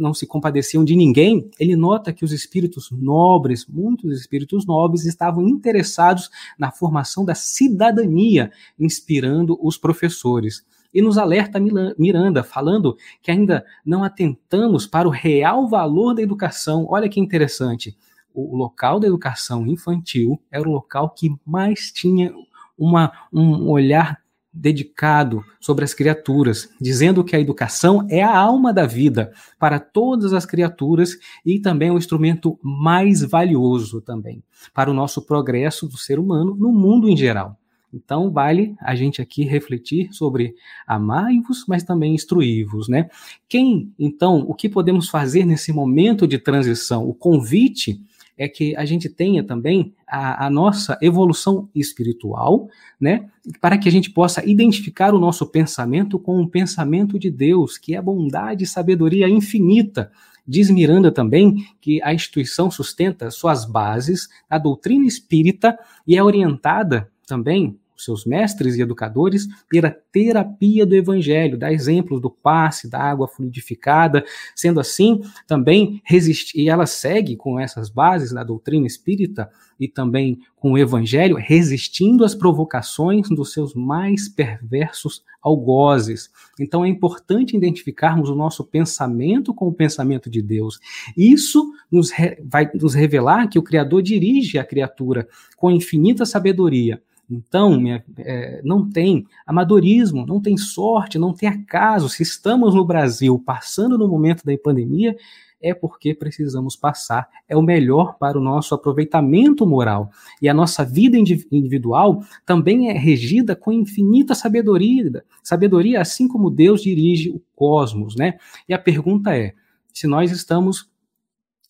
não se compadeciam de ninguém, ele nota que os espíritos nobres, muitos espíritos nobres, estavam interessados na formação da cidadania, inspirando os professores. E nos alerta Miranda, falando que ainda não atentamos para o real valor da educação. Olha que interessante. O local da educação infantil era o local que mais tinha uma, um olhar dedicado sobre as criaturas, dizendo que a educação é a alma da vida para todas as criaturas e também é o instrumento mais valioso também para o nosso progresso do ser humano no mundo em geral. Então, vale a gente aqui refletir sobre amai-vos, mas também instruí-vos, né? Quem, então, o que podemos fazer nesse momento de transição? O convite é que a gente tenha também a, a, nossa evolução espiritual, né? Para que a gente possa identificar o nosso pensamento com o pensamento de Deus, que é bondade e sabedoria infinita. Diz Miranda também que a instituição sustenta suas bases na doutrina espírita e é orientada também seus mestres e educadores pela terapia do evangelho, dá exemplos do passe, da água fluidificada, sendo assim, também resistir, e ela segue com essas bases na doutrina espírita e também com o evangelho, resistindo às provocações dos seus mais perversos algozes. Então é importante identificarmos o nosso pensamento com o pensamento de Deus. Isso nos vai nos revelar que o Criador dirige a criatura com infinita sabedoria então, minha, é, não tem amadorismo, não tem sorte, não tem acaso. Se estamos no Brasil passando no momento da pandemia, é porque precisamos passar. É o melhor para o nosso aproveitamento moral. E a nossa vida individual também é regida com infinita sabedoria, sabedoria assim como Deus dirige o cosmos, né? E a pergunta é: se nós estamos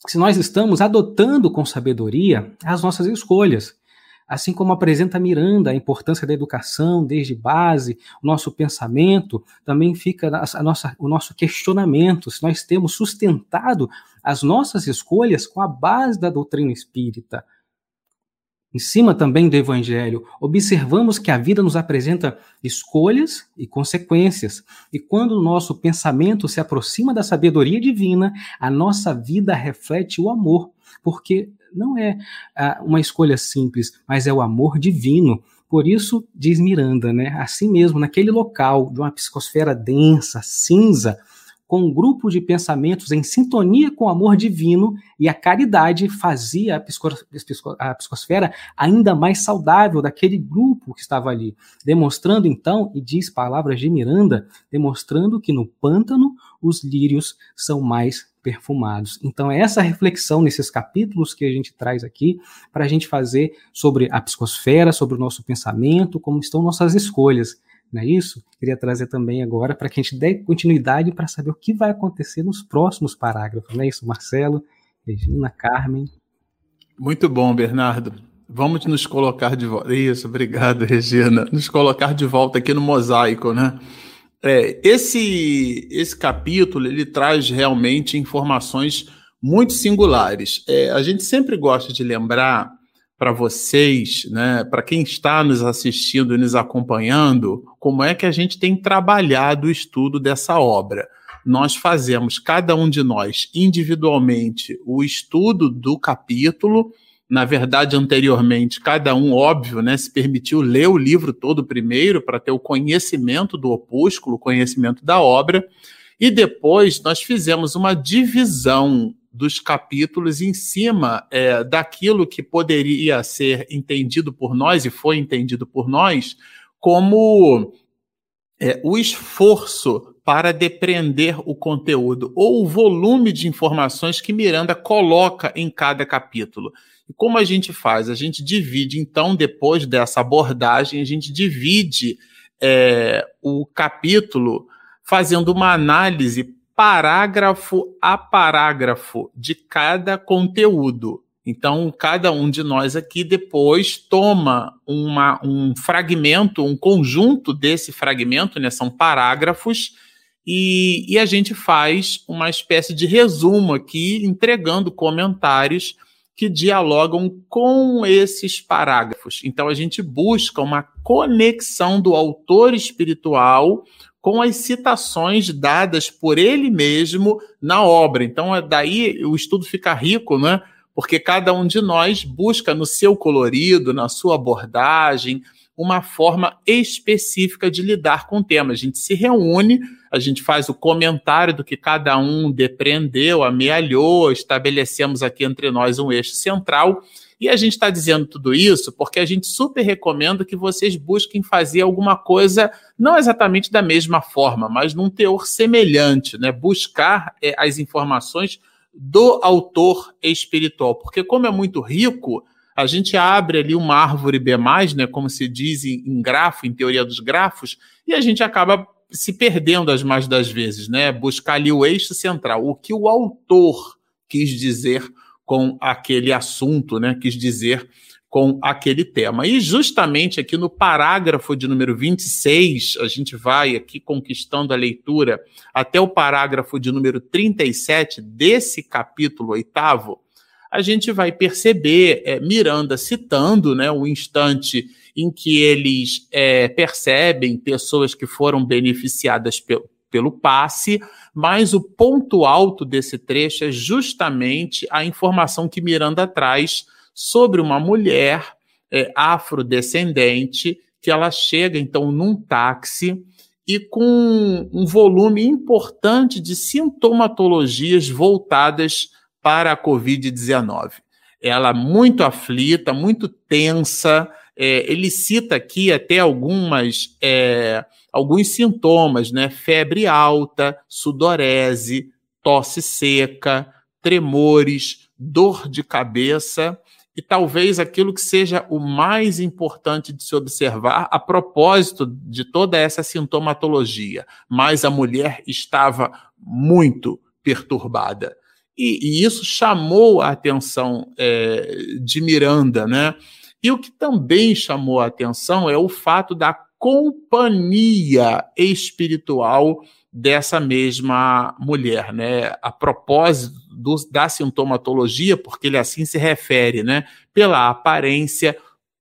se nós estamos adotando com sabedoria as nossas escolhas, assim como apresenta Miranda a importância da educação desde base, o nosso pensamento, também fica a nossa, o nosso questionamento, se nós temos sustentado as nossas escolhas com a base da doutrina espírita. Em cima também do Evangelho, observamos que a vida nos apresenta escolhas e consequências. E quando o nosso pensamento se aproxima da sabedoria divina, a nossa vida reflete o amor, porque não é ah, uma escolha simples, mas é o amor divino. Por isso, diz Miranda, né, assim mesmo, naquele local de uma psicosfera densa, cinza, com um grupo de pensamentos em sintonia com o amor divino e a caridade fazia a, a psicosfera ainda mais saudável daquele grupo que estava ali, demonstrando então, e diz palavras de Miranda, demonstrando que no pântano os lírios são mais perfumados. Então, é essa reflexão nesses capítulos que a gente traz aqui para a gente fazer sobre a psicosfera, sobre o nosso pensamento, como estão nossas escolhas. Não é isso? Queria trazer também agora para que a gente dê continuidade para saber o que vai acontecer nos próximos parágrafos. Não é isso, Marcelo, Regina, Carmen?
Muito bom, Bernardo. Vamos nos colocar de volta. Isso, obrigado, Regina. Nos colocar de volta aqui no mosaico, né? É, esse, esse capítulo ele traz realmente informações muito singulares. É, a gente sempre gosta de lembrar para vocês, né, para quem está nos assistindo e nos acompanhando, como é que a gente tem trabalhado o estudo dessa obra. Nós fazemos, cada um de nós, individualmente, o estudo do capítulo na verdade, anteriormente, cada um, óbvio, né, se permitiu ler o livro todo primeiro para ter o conhecimento do opúsculo, o conhecimento da obra, e depois nós fizemos uma divisão dos capítulos em cima é, daquilo que poderia ser entendido por nós e foi entendido por nós como é, o esforço para depreender o conteúdo ou o volume de informações que Miranda coloca em cada capítulo. E como a gente faz? A gente divide, então, depois dessa abordagem, a gente divide é, o capítulo fazendo uma análise parágrafo a parágrafo de cada conteúdo. Então, cada um de nós aqui depois toma uma, um fragmento, um conjunto desse fragmento, né? São parágrafos, e, e a gente faz uma espécie de resumo aqui, entregando comentários que dialogam com esses parágrafos. Então a gente busca uma conexão do autor espiritual com as citações dadas por ele mesmo na obra. Então é daí o estudo fica rico, né? Porque cada um de nós busca no seu colorido, na sua abordagem, uma forma específica de lidar com o tema. A gente se reúne, a gente faz o comentário do que cada um depreendeu, amealhou, estabelecemos aqui entre nós um eixo central. E a gente está dizendo tudo isso porque a gente super recomenda que vocês busquem fazer alguma coisa, não exatamente da mesma forma, mas num teor semelhante, né? Buscar é, as informações do autor espiritual, porque como é muito rico, a gente abre ali uma árvore B+, né, como se diz em grafo, em teoria dos grafos, e a gente acaba se perdendo as mais das vezes, né? Buscar ali o eixo central, o que o autor quis dizer com aquele assunto, né? Quis dizer com aquele tema. E justamente aqui no parágrafo de número 26, a gente vai aqui conquistando a leitura até o parágrafo de número 37 desse capítulo oitavo, a gente vai perceber é, Miranda citando né, o instante em que eles é, percebem pessoas que foram beneficiadas pelo, pelo passe, mas o ponto alto desse trecho é justamente a informação que Miranda traz sobre uma mulher é, afrodescendente que ela chega então num táxi e com um volume importante de sintomatologias voltadas para a Covid-19. Ela muito aflita, muito tensa. É, ele cita aqui até algumas é, alguns sintomas, né? Febre alta, sudorese, tosse seca, tremores, dor de cabeça e talvez aquilo que seja o mais importante de se observar a propósito de toda essa sintomatologia. Mas a mulher estava muito perturbada. E, e isso chamou a atenção é, de Miranda, né? E o que também chamou a atenção é o fato da companhia espiritual dessa mesma mulher, né? A propósito do, da sintomatologia, porque ele assim se refere, né? Pela aparência,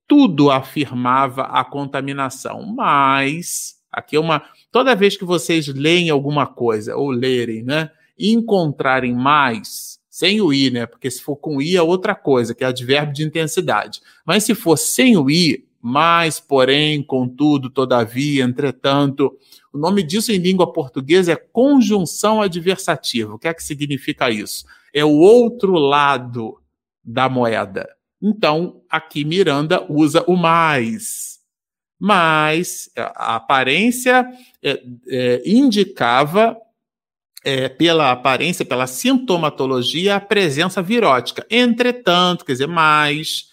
tudo afirmava a contaminação, mas aqui é uma toda vez que vocês leem alguma coisa ou lerem, né? encontrarem mais, sem o i, né? Porque se for com i é outra coisa, que é advérbio de intensidade. Mas se for sem o i, mais, porém, contudo, todavia, entretanto, o nome disso em língua portuguesa é conjunção adversativa. O que é que significa isso? É o outro lado da moeda. Então, aqui Miranda usa o mais. Mas a aparência é, é, indicava é, pela aparência, pela sintomatologia, a presença virótica. Entretanto, quer dizer, mais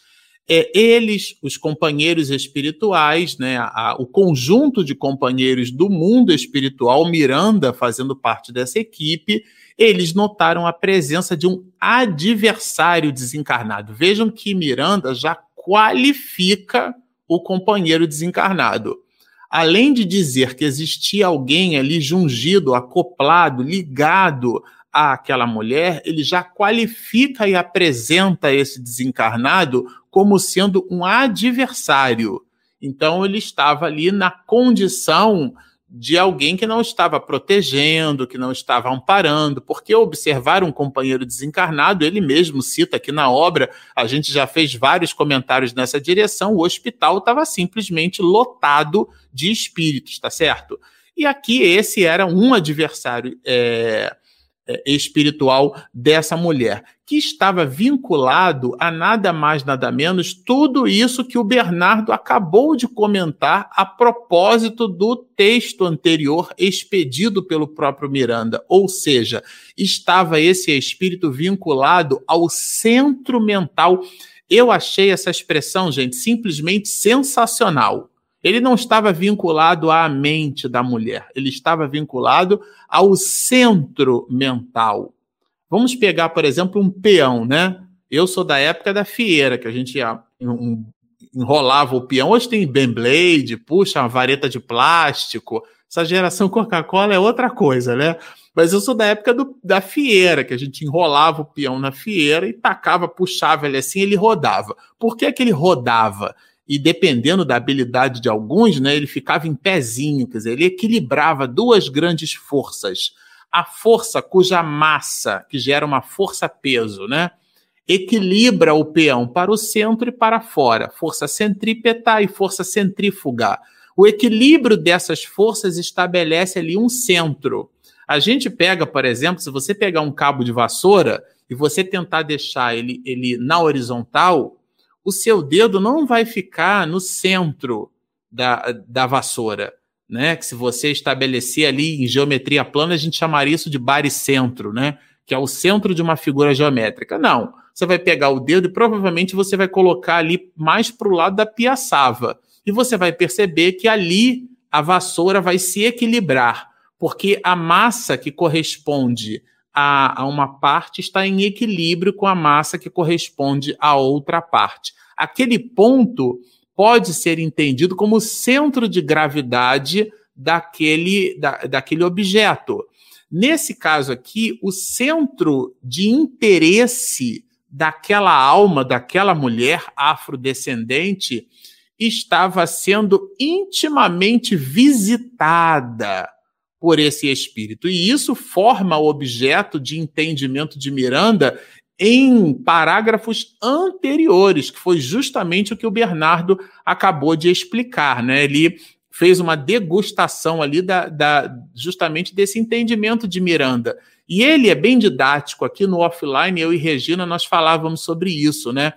é, eles, os companheiros espirituais, né, a, o conjunto de companheiros do mundo espiritual, Miranda fazendo parte dessa equipe, eles notaram a presença de um adversário desencarnado. Vejam que Miranda já qualifica o companheiro desencarnado além de dizer que existia alguém ali jungido, acoplado, ligado àquela mulher, ele já qualifica e apresenta esse desencarnado como sendo um adversário. Então ele estava ali na condição de alguém que não estava protegendo, que não estava amparando, porque observar um companheiro desencarnado, ele mesmo cita aqui na obra, a gente já fez vários comentários nessa direção, o hospital estava simplesmente lotado de espíritos, tá certo? E aqui esse era um adversário é, espiritual dessa mulher, que estava vinculado a nada mais, nada menos, tudo isso que o Bernardo acabou de comentar a propósito do texto anterior expedido pelo próprio Miranda. Ou seja, estava esse espírito vinculado ao centro mental. Eu achei essa expressão, gente, simplesmente sensacional. Ele não estava vinculado à mente da mulher, ele estava vinculado ao centro mental. Vamos pegar, por exemplo, um peão, né? Eu sou da época da fieira, que a gente enrolava o peão. Hoje tem Beyblade, puxa, uma vareta de plástico. Essa geração Coca-Cola é outra coisa, né? Mas eu sou da época do, da fieira, que a gente enrolava o peão na fieira e tacava, puxava ele assim, ele rodava. Por que, que ele rodava? E dependendo da habilidade de alguns, né, ele ficava em pezinho, quer dizer, ele equilibrava duas grandes forças. A força cuja massa, que gera uma força-peso, né, equilibra o peão para o centro e para fora, força centrípeta e força centrífuga. O equilíbrio dessas forças estabelece ali um centro. A gente pega, por exemplo, se você pegar um cabo de vassoura e você tentar deixar ele, ele na horizontal, o seu dedo não vai ficar no centro da, da vassoura. Né? Que se você estabelecer ali em geometria plana, a gente chamaria isso de baricentro, né? Que é o centro de uma figura geométrica. Não. você vai pegar o dedo e provavelmente você vai colocar ali mais para o lado da piaçava. E você vai perceber que ali a vassoura vai se equilibrar, porque a massa que corresponde a, a uma parte está em equilíbrio com a massa que corresponde à outra parte. Aquele ponto pode ser entendido como centro de gravidade daquele, da, daquele objeto. Nesse caso aqui, o centro de interesse daquela alma, daquela mulher afrodescendente, estava sendo intimamente visitada por esse espírito. E isso forma o objeto de entendimento de Miranda em parágrafos anteriores, que foi justamente o que o Bernardo acabou de explicar. Né? Ele fez uma degustação ali da, da, justamente desse entendimento de Miranda. E ele é bem didático. Aqui no offline, eu e Regina, nós falávamos sobre isso, né?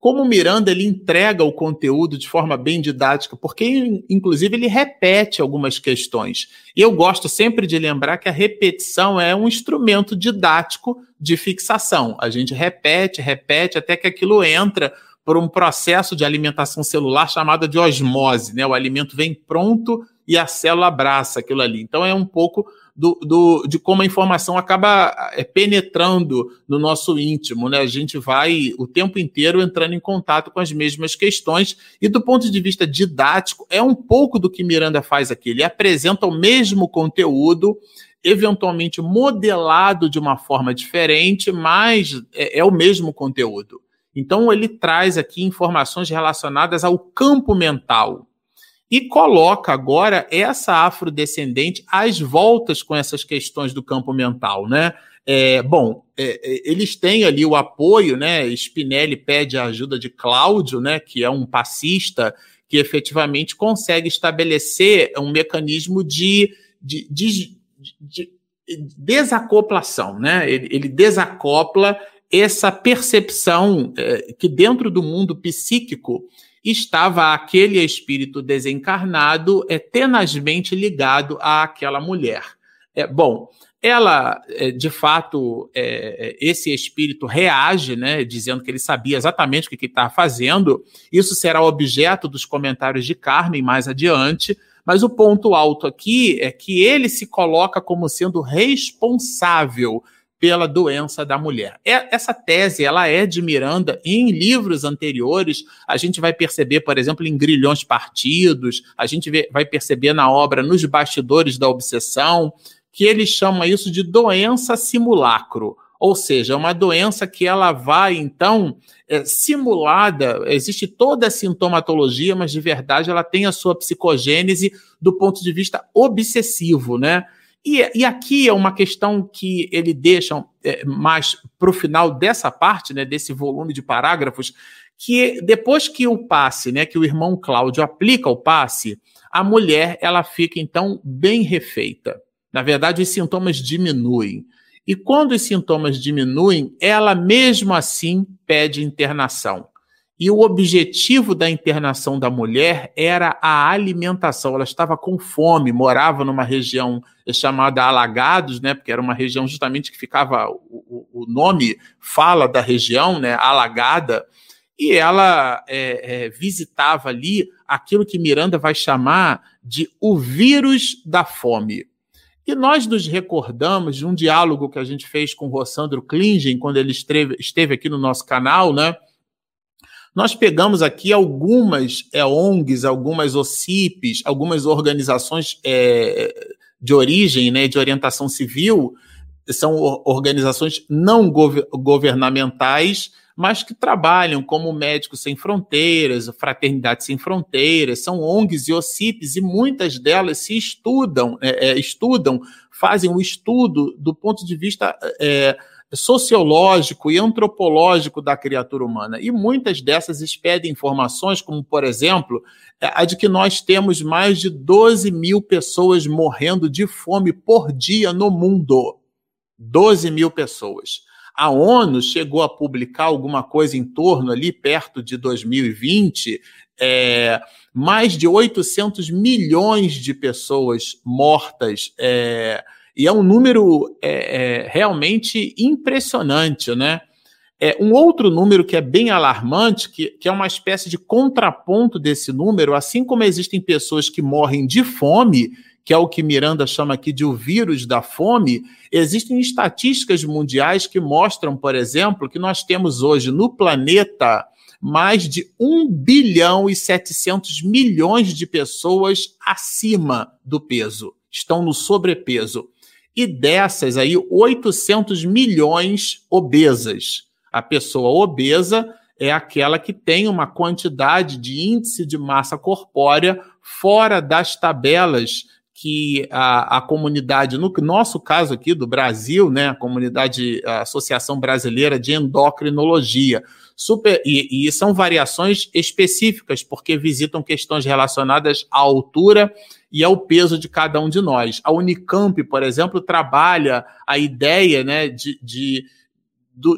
Como o Miranda ele entrega o conteúdo de forma bem didática, porque inclusive ele repete algumas questões. E eu gosto sempre de lembrar que a repetição é um instrumento didático de fixação. A gente repete, repete até que aquilo entra por um processo de alimentação celular chamado de osmose, né? O alimento vem pronto e a célula abraça aquilo ali. Então é um pouco do, do, de como a informação acaba é, penetrando no nosso íntimo, né? A gente vai o tempo inteiro entrando em contato com as mesmas questões, e do ponto de vista didático, é um pouco do que Miranda faz aqui. Ele apresenta o mesmo conteúdo, eventualmente modelado de uma forma diferente, mas é, é o mesmo conteúdo. Então, ele traz aqui informações relacionadas ao campo mental, e coloca agora essa afrodescendente às voltas com essas questões do campo mental, né? É, bom, é, é, eles têm ali o apoio, né? Spinelli pede a ajuda de Cláudio, né? Que é um passista que efetivamente consegue estabelecer um mecanismo de, de, de, de desacoplação, né? Ele, ele, desacopla essa percepção é, que dentro do mundo psíquico estava aquele espírito desencarnado é, tenazmente ligado àquela mulher. É, bom, ela, é, de fato, é, esse espírito reage, né, dizendo que ele sabia exatamente o que, que estava fazendo. Isso será objeto dos comentários de Carmen mais adiante. Mas o ponto alto aqui é que ele se coloca como sendo responsável pela doença da mulher. É, essa tese ela é de Miranda em livros anteriores. A gente vai perceber, por exemplo, em Grilhões Partidos, a gente vai perceber na obra Nos Bastidores da Obsessão, que ele chama isso de doença simulacro. Ou seja, é uma doença que ela vai, então, é, simulada, existe toda a sintomatologia, mas de verdade ela tem a sua psicogênese do ponto de vista obsessivo, né? E, e aqui é uma questão que ele deixa é, mais para o final dessa parte, né, desse volume de parágrafos, que depois que o passe, né, que o irmão Cláudio aplica o passe, a mulher ela fica então bem refeita. Na verdade, os sintomas diminuem. E quando os sintomas diminuem, ela mesmo assim pede internação. E o objetivo da internação da mulher era a alimentação. Ela estava com fome, morava numa região chamada Alagados, né? Porque era uma região justamente que ficava o, o nome fala da região, né? Alagada. E ela é, é, visitava ali aquilo que Miranda vai chamar de o vírus da fome. E nós nos recordamos de um diálogo que a gente fez com Rossandro Klingen, quando ele esteve, esteve aqui no nosso canal, né? Nós pegamos aqui algumas é, ONGs, algumas OCIPs, algumas organizações é, de origem, né, de orientação civil, são organizações não governamentais, mas que trabalham como Médicos Sem Fronteiras, Fraternidade Sem Fronteiras, são ONGs e OCIPs, e muitas delas se estudam, é, é, estudam, fazem o um estudo do ponto de vista é, sociológico e antropológico da criatura humana. E muitas dessas expedem informações, como, por exemplo, a de que nós temos mais de 12 mil pessoas morrendo de fome por dia no mundo. 12 mil pessoas. A ONU chegou a publicar alguma coisa em torno ali, perto de 2020, é, mais de 800 milhões de pessoas mortas. É, e é um número é, é, realmente impressionante, né? É, um outro número que é bem alarmante, que, que é uma espécie de contraponto desse número, assim como existem pessoas que morrem de fome, que é o que Miranda chama aqui de o vírus da fome, existem estatísticas mundiais que mostram, por exemplo, que nós temos hoje no planeta mais de 1 bilhão e 700 milhões de pessoas acima do peso, estão no sobrepeso. E dessas aí, 800 milhões obesas. A pessoa obesa é aquela que tem uma quantidade de índice de massa corpórea fora das tabelas que a, a comunidade, no nosso caso aqui do Brasil, né, a comunidade, a Associação Brasileira de Endocrinologia, super, e, e são variações específicas, porque visitam questões relacionadas à altura e ao peso de cada um de nós. A Unicamp, por exemplo, trabalha a ideia né, de, de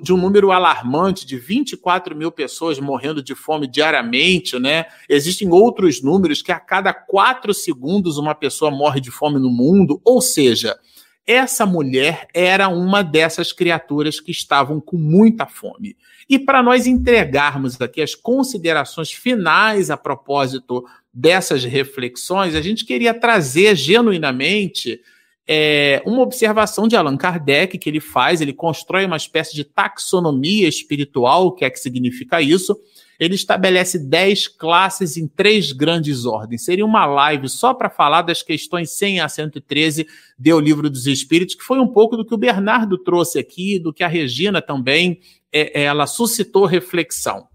de um número alarmante de 24 mil pessoas morrendo de fome diariamente, né? Existem outros números que a cada quatro segundos uma pessoa morre de fome no mundo, ou seja, essa mulher era uma dessas criaturas que estavam com muita fome. E para nós entregarmos aqui as considerações finais a propósito dessas reflexões, a gente queria trazer genuinamente é, uma observação de Allan Kardec que ele faz, ele constrói uma espécie de taxonomia espiritual, o que é que significa isso? Ele estabelece 10 classes em três grandes ordens. Seria uma live só para falar das questões 100 a 113 do Livro dos Espíritos, que foi um pouco do que o Bernardo trouxe aqui, do que a Regina também, é, ela suscitou reflexão.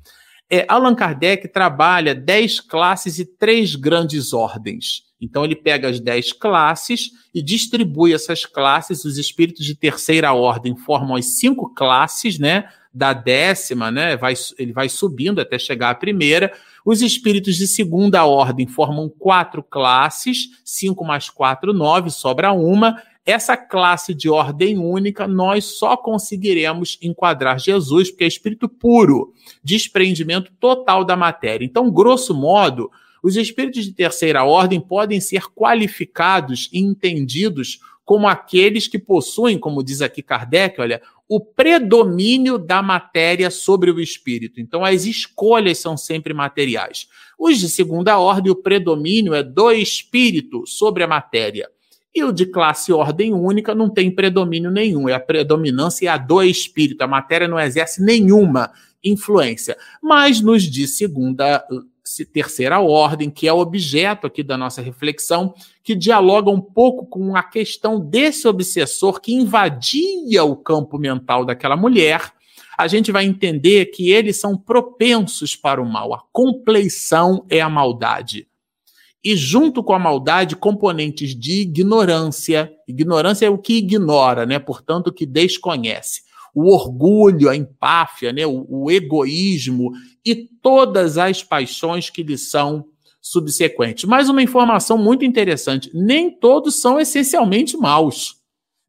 É, Allan Kardec trabalha 10 classes e três grandes ordens. Então ele pega as dez classes e distribui essas classes. Os espíritos de terceira ordem formam as cinco classes, né? Da décima, né? Vai, ele vai subindo até chegar à primeira. Os espíritos de segunda ordem formam quatro classes, cinco mais quatro, nove, sobra uma. Essa classe de ordem única, nós só conseguiremos enquadrar Jesus, porque é espírito puro, desprendimento total da matéria. Então, grosso modo, os espíritos de terceira ordem podem ser qualificados e entendidos como aqueles que possuem, como diz aqui Kardec, olha, o predomínio da matéria sobre o espírito. Então, as escolhas são sempre materiais. Os de segunda ordem, o predomínio é do espírito sobre a matéria. E o de classe ordem única não tem predomínio nenhum, é a predominância é a do espírito. A matéria não exerce nenhuma influência. Mas nos de segunda terceira ordem, que é o objeto aqui da nossa reflexão, que dialoga um pouco com a questão desse obsessor que invadia o campo mental daquela mulher, a gente vai entender que eles são propensos para o mal. A compleição é a maldade. E junto com a maldade, componentes de ignorância. Ignorância é o que ignora, né? Portanto, que desconhece o orgulho, a empáfia, né, o, o egoísmo e todas as paixões que lhe são subsequentes. Mais uma informação muito interessante: nem todos são essencialmente maus.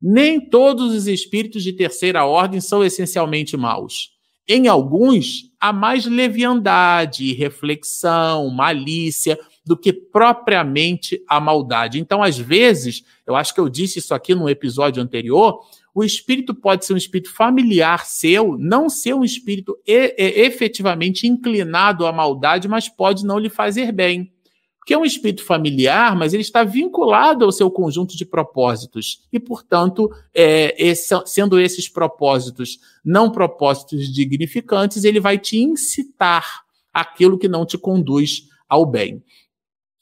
Nem todos os espíritos de terceira ordem são essencialmente maus. Em alguns, há mais leviandade, reflexão, malícia do que propriamente a maldade. Então, às vezes, eu acho que eu disse isso aqui no episódio anterior, o espírito pode ser um espírito familiar seu, não ser um espírito efetivamente inclinado à maldade, mas pode não lhe fazer bem. Porque é um espírito familiar, mas ele está vinculado ao seu conjunto de propósitos. E, portanto, é, esse, sendo esses propósitos não propósitos dignificantes, ele vai te incitar aquilo que não te conduz ao bem.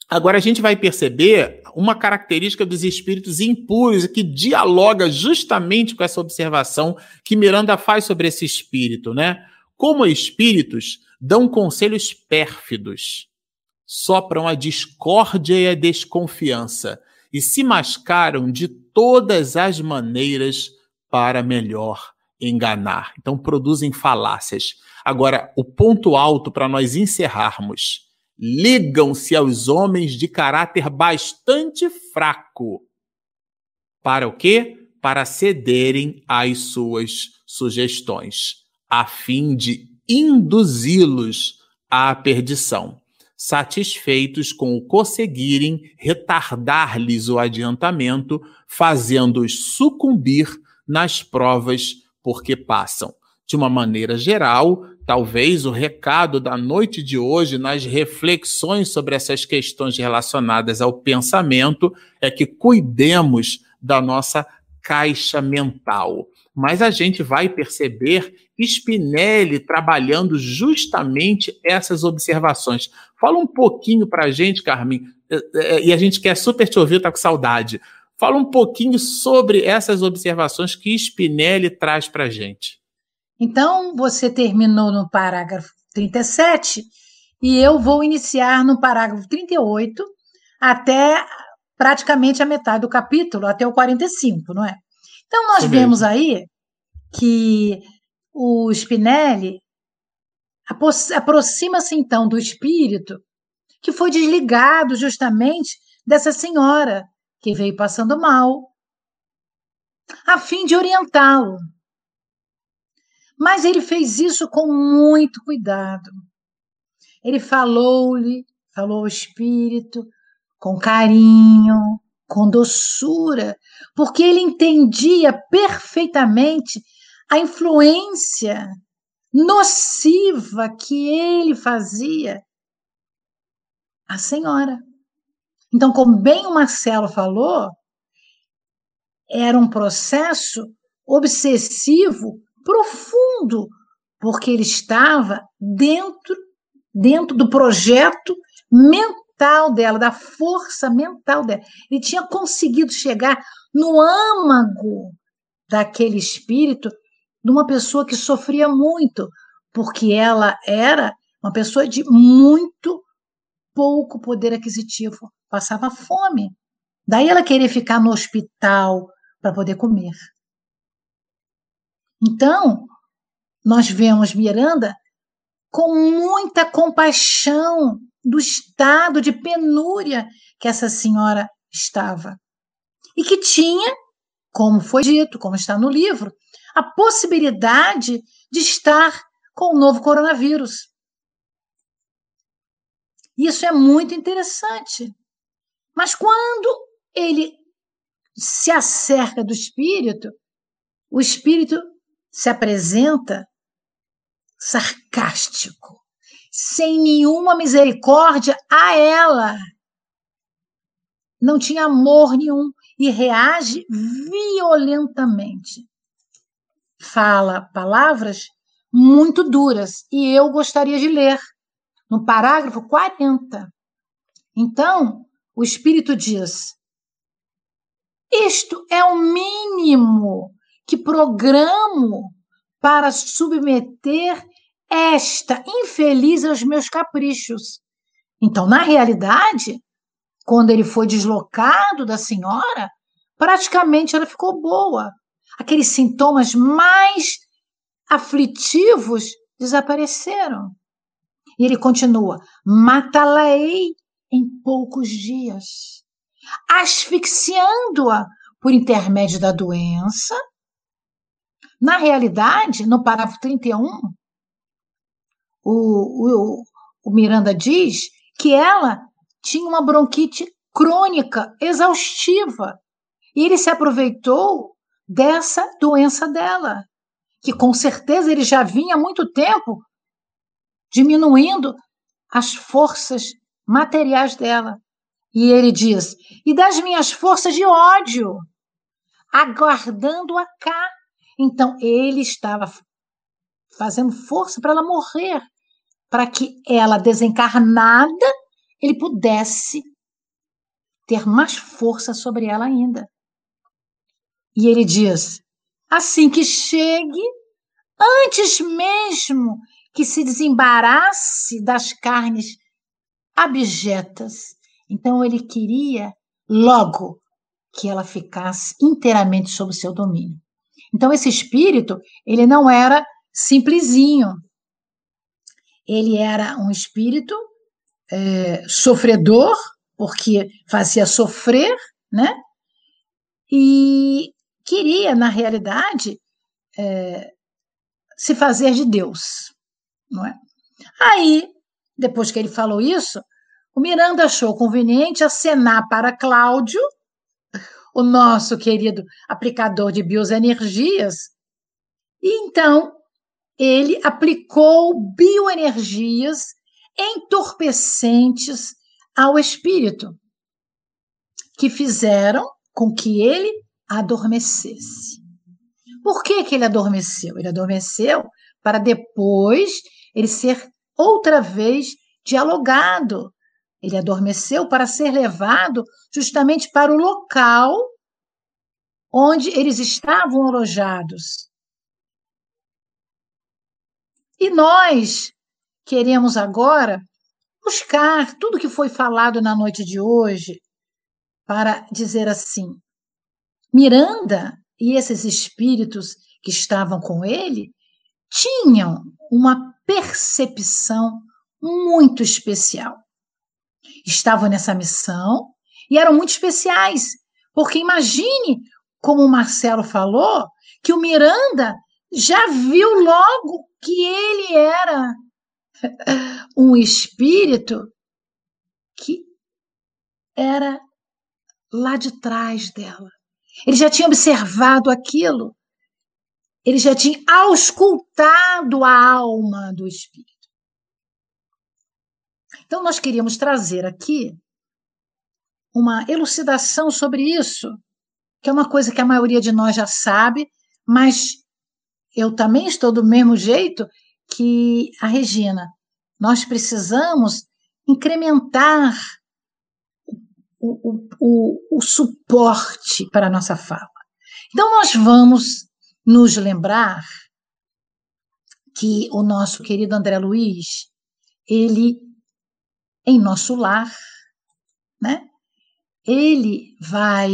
Agora a gente vai perceber uma característica dos espíritos impuros que dialoga justamente com essa observação que Miranda faz sobre esse espírito, né? Como espíritos dão conselhos pérfidos, sopram a discórdia e a desconfiança e se mascaram de todas as maneiras para melhor enganar. Então produzem falácias. Agora, o ponto alto para nós encerrarmos ligam-se aos homens de caráter bastante fraco. Para o quê? Para cederem às suas sugestões, a fim de induzi-los à perdição, satisfeitos com o conseguirem retardar-lhes o adiantamento, fazendo-os sucumbir nas provas porque passam. de uma maneira geral, talvez o recado da noite de hoje, nas reflexões sobre essas questões relacionadas ao pensamento, é que cuidemos da nossa caixa mental. Mas a gente vai perceber Spinelli trabalhando justamente essas observações. Fala um pouquinho para a gente, Carmen, eh, eh, e a gente quer super te ouvir, tá com saudade. Fala um pouquinho sobre essas observações que Spinelli traz para a gente.
Então, você terminou no parágrafo 37 e eu vou iniciar no parágrafo 38 até praticamente a metade do capítulo, até o 45, não é? Então, nós Sim vemos aí que o Spinelli aproxima-se então do espírito que foi desligado justamente dessa senhora que veio passando mal, a fim de orientá-lo. Mas ele fez isso com muito cuidado. Ele falou-lhe, falou ao espírito, com carinho, com doçura, porque ele entendia perfeitamente a influência nociva que ele fazia à senhora. Então, como bem o Marcelo falou, era um processo obsessivo profundo, porque ele estava dentro dentro do projeto mental dela, da força mental dela. Ele tinha conseguido chegar no âmago daquele espírito de uma pessoa que sofria muito, porque ela era uma pessoa de muito pouco poder aquisitivo, passava fome. Daí ela queria ficar no hospital para poder comer. Então, nós vemos Miranda com muita compaixão do estado de penúria que essa senhora estava. E que tinha, como foi dito, como está no livro, a possibilidade de estar com o novo coronavírus. Isso é muito interessante. Mas quando ele se acerca do espírito, o espírito se apresenta sarcástico, sem nenhuma misericórdia a ela. Não tinha amor nenhum e reage violentamente. Fala palavras muito duras e eu gostaria de ler no parágrafo 40. Então, o Espírito diz: Isto é o mínimo que programo para submeter esta infeliz aos meus caprichos. Então, na realidade, quando ele foi deslocado da senhora, praticamente ela ficou boa. Aqueles sintomas mais aflitivos desapareceram. E ele continua: matá-la-ei em poucos dias, asfixiando-a por intermédio da doença na realidade, no parágrafo 31, o, o, o Miranda diz que ela tinha uma bronquite crônica, exaustiva. E ele se aproveitou dessa doença dela, que com certeza ele já vinha há muito tempo diminuindo as forças materiais dela. E ele diz: e das minhas forças de ódio, aguardando-a cá então, ele estava fazendo força para ela morrer, para que ela, desencarnada, ele pudesse ter mais força sobre ela ainda. E ele diz: assim que chegue, antes mesmo que se desembarasse das carnes abjetas. Então ele queria logo que ela ficasse inteiramente sob seu domínio. Então, esse espírito, ele não era simplesinho. Ele era um espírito é, sofredor, porque fazia sofrer, né? E queria, na realidade, é, se fazer de Deus, não é? Aí, depois que ele falou isso, o Miranda achou conveniente acenar para Cláudio o nosso querido aplicador de bioenergias. E então ele aplicou bioenergias entorpecentes ao espírito, que fizeram com que ele adormecesse. Por que, que ele adormeceu? Ele adormeceu para depois ele ser outra vez dialogado. Ele adormeceu para ser levado justamente para o local onde eles estavam alojados. E nós queremos agora buscar tudo que foi falado na noite de hoje para dizer assim: Miranda e esses espíritos que estavam com ele tinham uma percepção muito especial. Estavam nessa missão e eram muito especiais, porque imagine, como o Marcelo falou, que o Miranda já viu logo que ele era *laughs* um espírito que era lá de trás dela. Ele já tinha observado aquilo. Ele já tinha auscultado a alma do espírito. Então, nós queríamos trazer aqui uma elucidação sobre isso, que é uma coisa que a maioria de nós já sabe, mas eu também estou do mesmo jeito que a Regina. Nós precisamos incrementar o, o, o, suporte para a nossa fala. Então, nós vamos nos lembrar que o nosso querido André Luiz, ele, em nosso lar, né, ele vai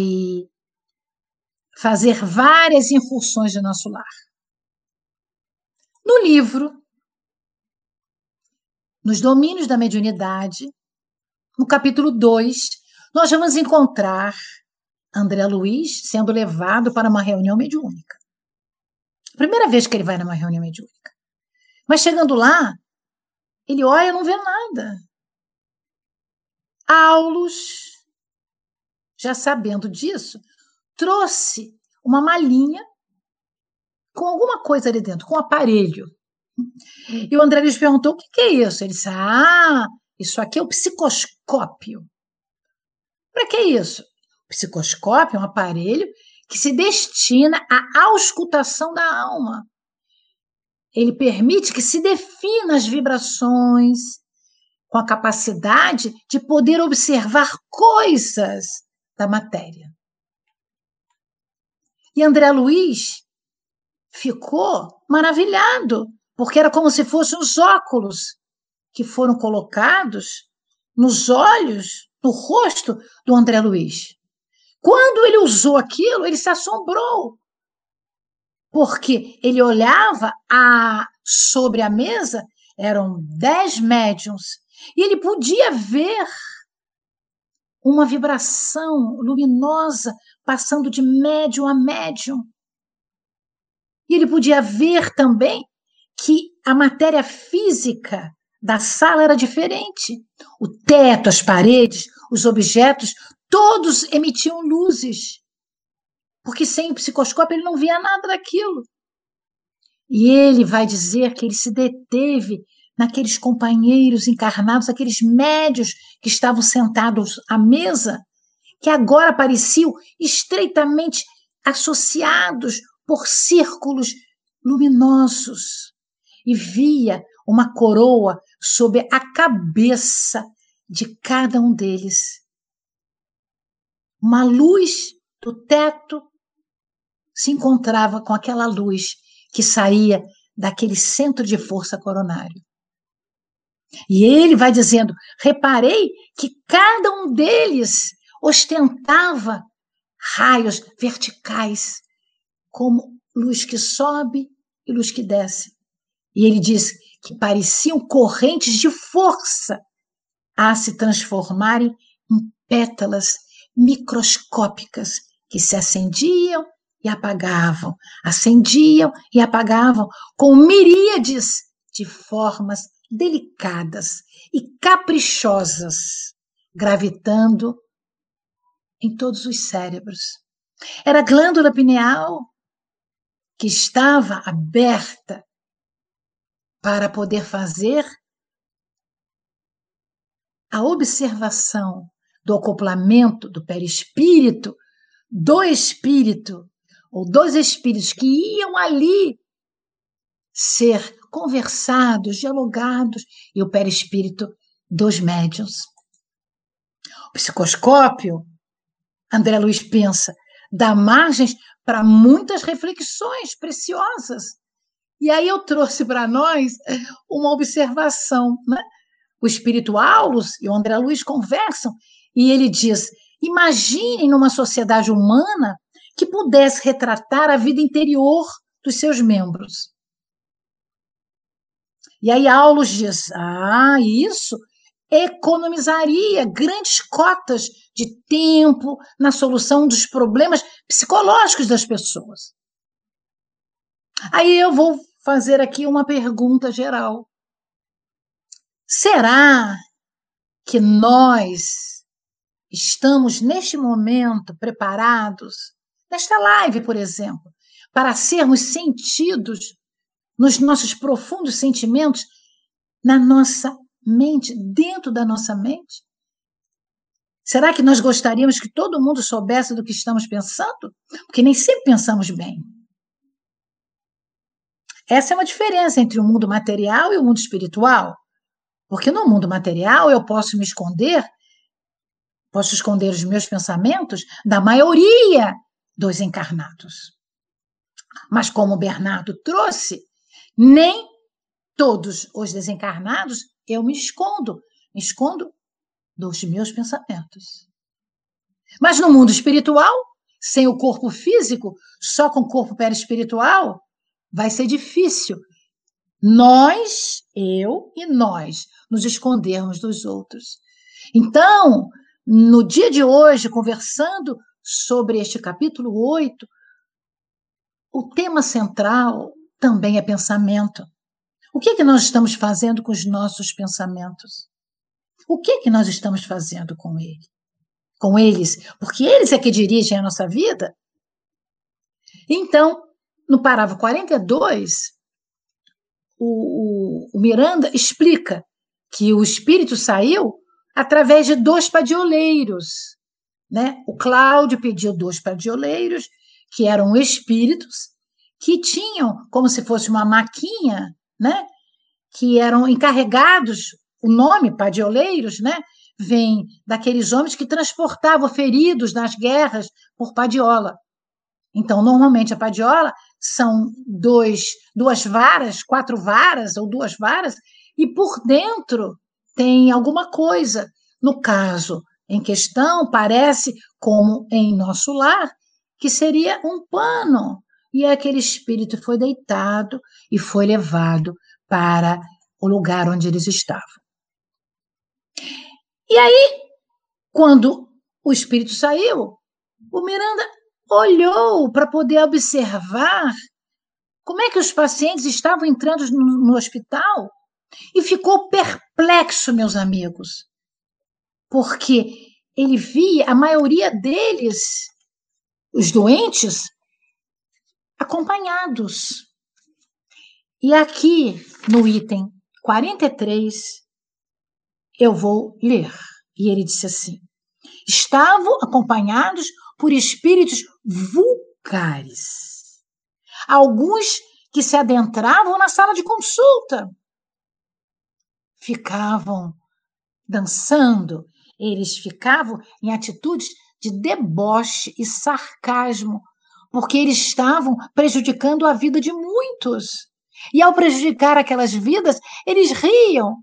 fazer várias incursões de nosso lar. No livro, nos domínios da mediunidade, no capítulo 2, nós vamos encontrar André Luiz sendo levado para uma reunião mediúnica. Primeira vez que ele vai numa reunião mediúnica. Mas chegando lá, ele olha e não vê nada. Aulus, já sabendo disso, trouxe uma malinha com alguma coisa ali dentro, com um aparelho. E o André Luiz perguntou: o que é isso? Ele disse: Ah, isso aqui é o psicoscópio. Para que isso? O psicoscópio é um aparelho que se destina à auscultação da alma. Ele permite que se defina as vibrações, com a capacidade de poder observar coisas da matéria. E André Luiz ficou maravilhado, porque era como se fossem os óculos que foram colocados nos olhos no rosto do André Luiz. Quando ele usou aquilo, ele se assombrou. Porque ele olhava a, sobre a mesa, eram dez médiums, e ele podia ver uma vibração luminosa passando de médium a médium. E ele podia ver também que a matéria física da sala era diferente. O teto, as paredes, os objetos, todos emitiam luzes. Porque sem o psicoscópio ele não via nada daquilo. E ele vai dizer que ele se deteve naqueles companheiros encarnados, aqueles médios que estavam sentados à mesa, que agora pareciam estreitamente associados por círculos luminosos. E via uma coroa sobre a cabeça de cada um deles. Uma luz do teto se encontrava com aquela luz que saía daquele centro de força coronário. E ele vai dizendo: reparei que cada um deles ostentava raios verticais, como luz que sobe e luz que desce. E ele diz que pareciam correntes de força a se transformarem em pétalas microscópicas que se acendiam e apagavam, acendiam e apagavam com miríades de formas delicadas e caprichosas, gravitando em todos os cérebros. Era a glândula pineal que estava aberta para poder fazer a observação do acoplamento do perispírito, do espírito, ou dos espíritos que iam ali ser conversados, dialogados, e o perispírito dos médiuns. O psicoscópio, André Luiz pensa, dá margens para muitas reflexões preciosas. E aí eu trouxe para nós uma observação. Né? O espírito Aulus e o André Luiz conversam e ele diz: imaginem numa sociedade humana que pudesse retratar a vida interior dos seus membros. E aí Aulus diz: ah, isso economizaria grandes cotas de tempo na solução dos problemas psicológicos das pessoas. Aí eu vou fazer aqui uma pergunta geral. Será que nós estamos neste momento preparados, nesta live, por exemplo, para sermos sentidos nos nossos profundos sentimentos, na nossa mente, dentro da nossa mente? Será que nós gostaríamos que todo mundo soubesse do que estamos pensando? Porque nem sempre pensamos bem. Essa é uma diferença entre o mundo material e o mundo espiritual. Porque no mundo material eu posso me esconder, posso esconder os meus pensamentos da maioria dos encarnados. Mas como o Bernardo trouxe, nem todos os desencarnados eu me escondo, me escondo dos meus pensamentos. Mas no mundo espiritual, sem o corpo físico, só com o corpo perispiritual, vai ser difícil nós, eu e nós, nos escondermos dos outros. Então, no dia de hoje, conversando sobre este capítulo 8, o tema central também é pensamento. O que é que nós estamos fazendo com os nossos pensamentos? O que é que nós estamos fazendo com ele? Com eles? Porque eles é que dirigem a nossa vida. Então, no parágrafo 42, o, o, o Miranda explica que o espírito saiu através de dois padioleiros. Né? O Cláudio pediu dois padioleiros, que eram espíritos, que tinham como se fosse uma maquinha né? que eram encarregados, o nome padioleiros, né? vem daqueles homens que transportavam feridos nas guerras por padiola. Então, normalmente a padiola são dois, duas varas, quatro varas ou duas varas, e por dentro tem alguma coisa. No caso em questão, parece como em nosso lar, que seria um pano e aquele espírito foi deitado e foi levado para o lugar onde eles estavam. E aí, quando o espírito saiu, o Miranda olhou para poder observar como é que os pacientes estavam entrando no, no hospital e ficou perplexo, meus amigos, porque ele via a maioria deles, os doentes, acompanhados. E aqui no item 43, eu vou ler. E ele disse assim: estavam acompanhados por espíritos vulgares. Alguns que se adentravam na sala de consulta ficavam dançando, eles ficavam em atitudes de deboche e sarcasmo porque eles estavam prejudicando a vida de muitos. E ao prejudicar aquelas vidas, eles riam.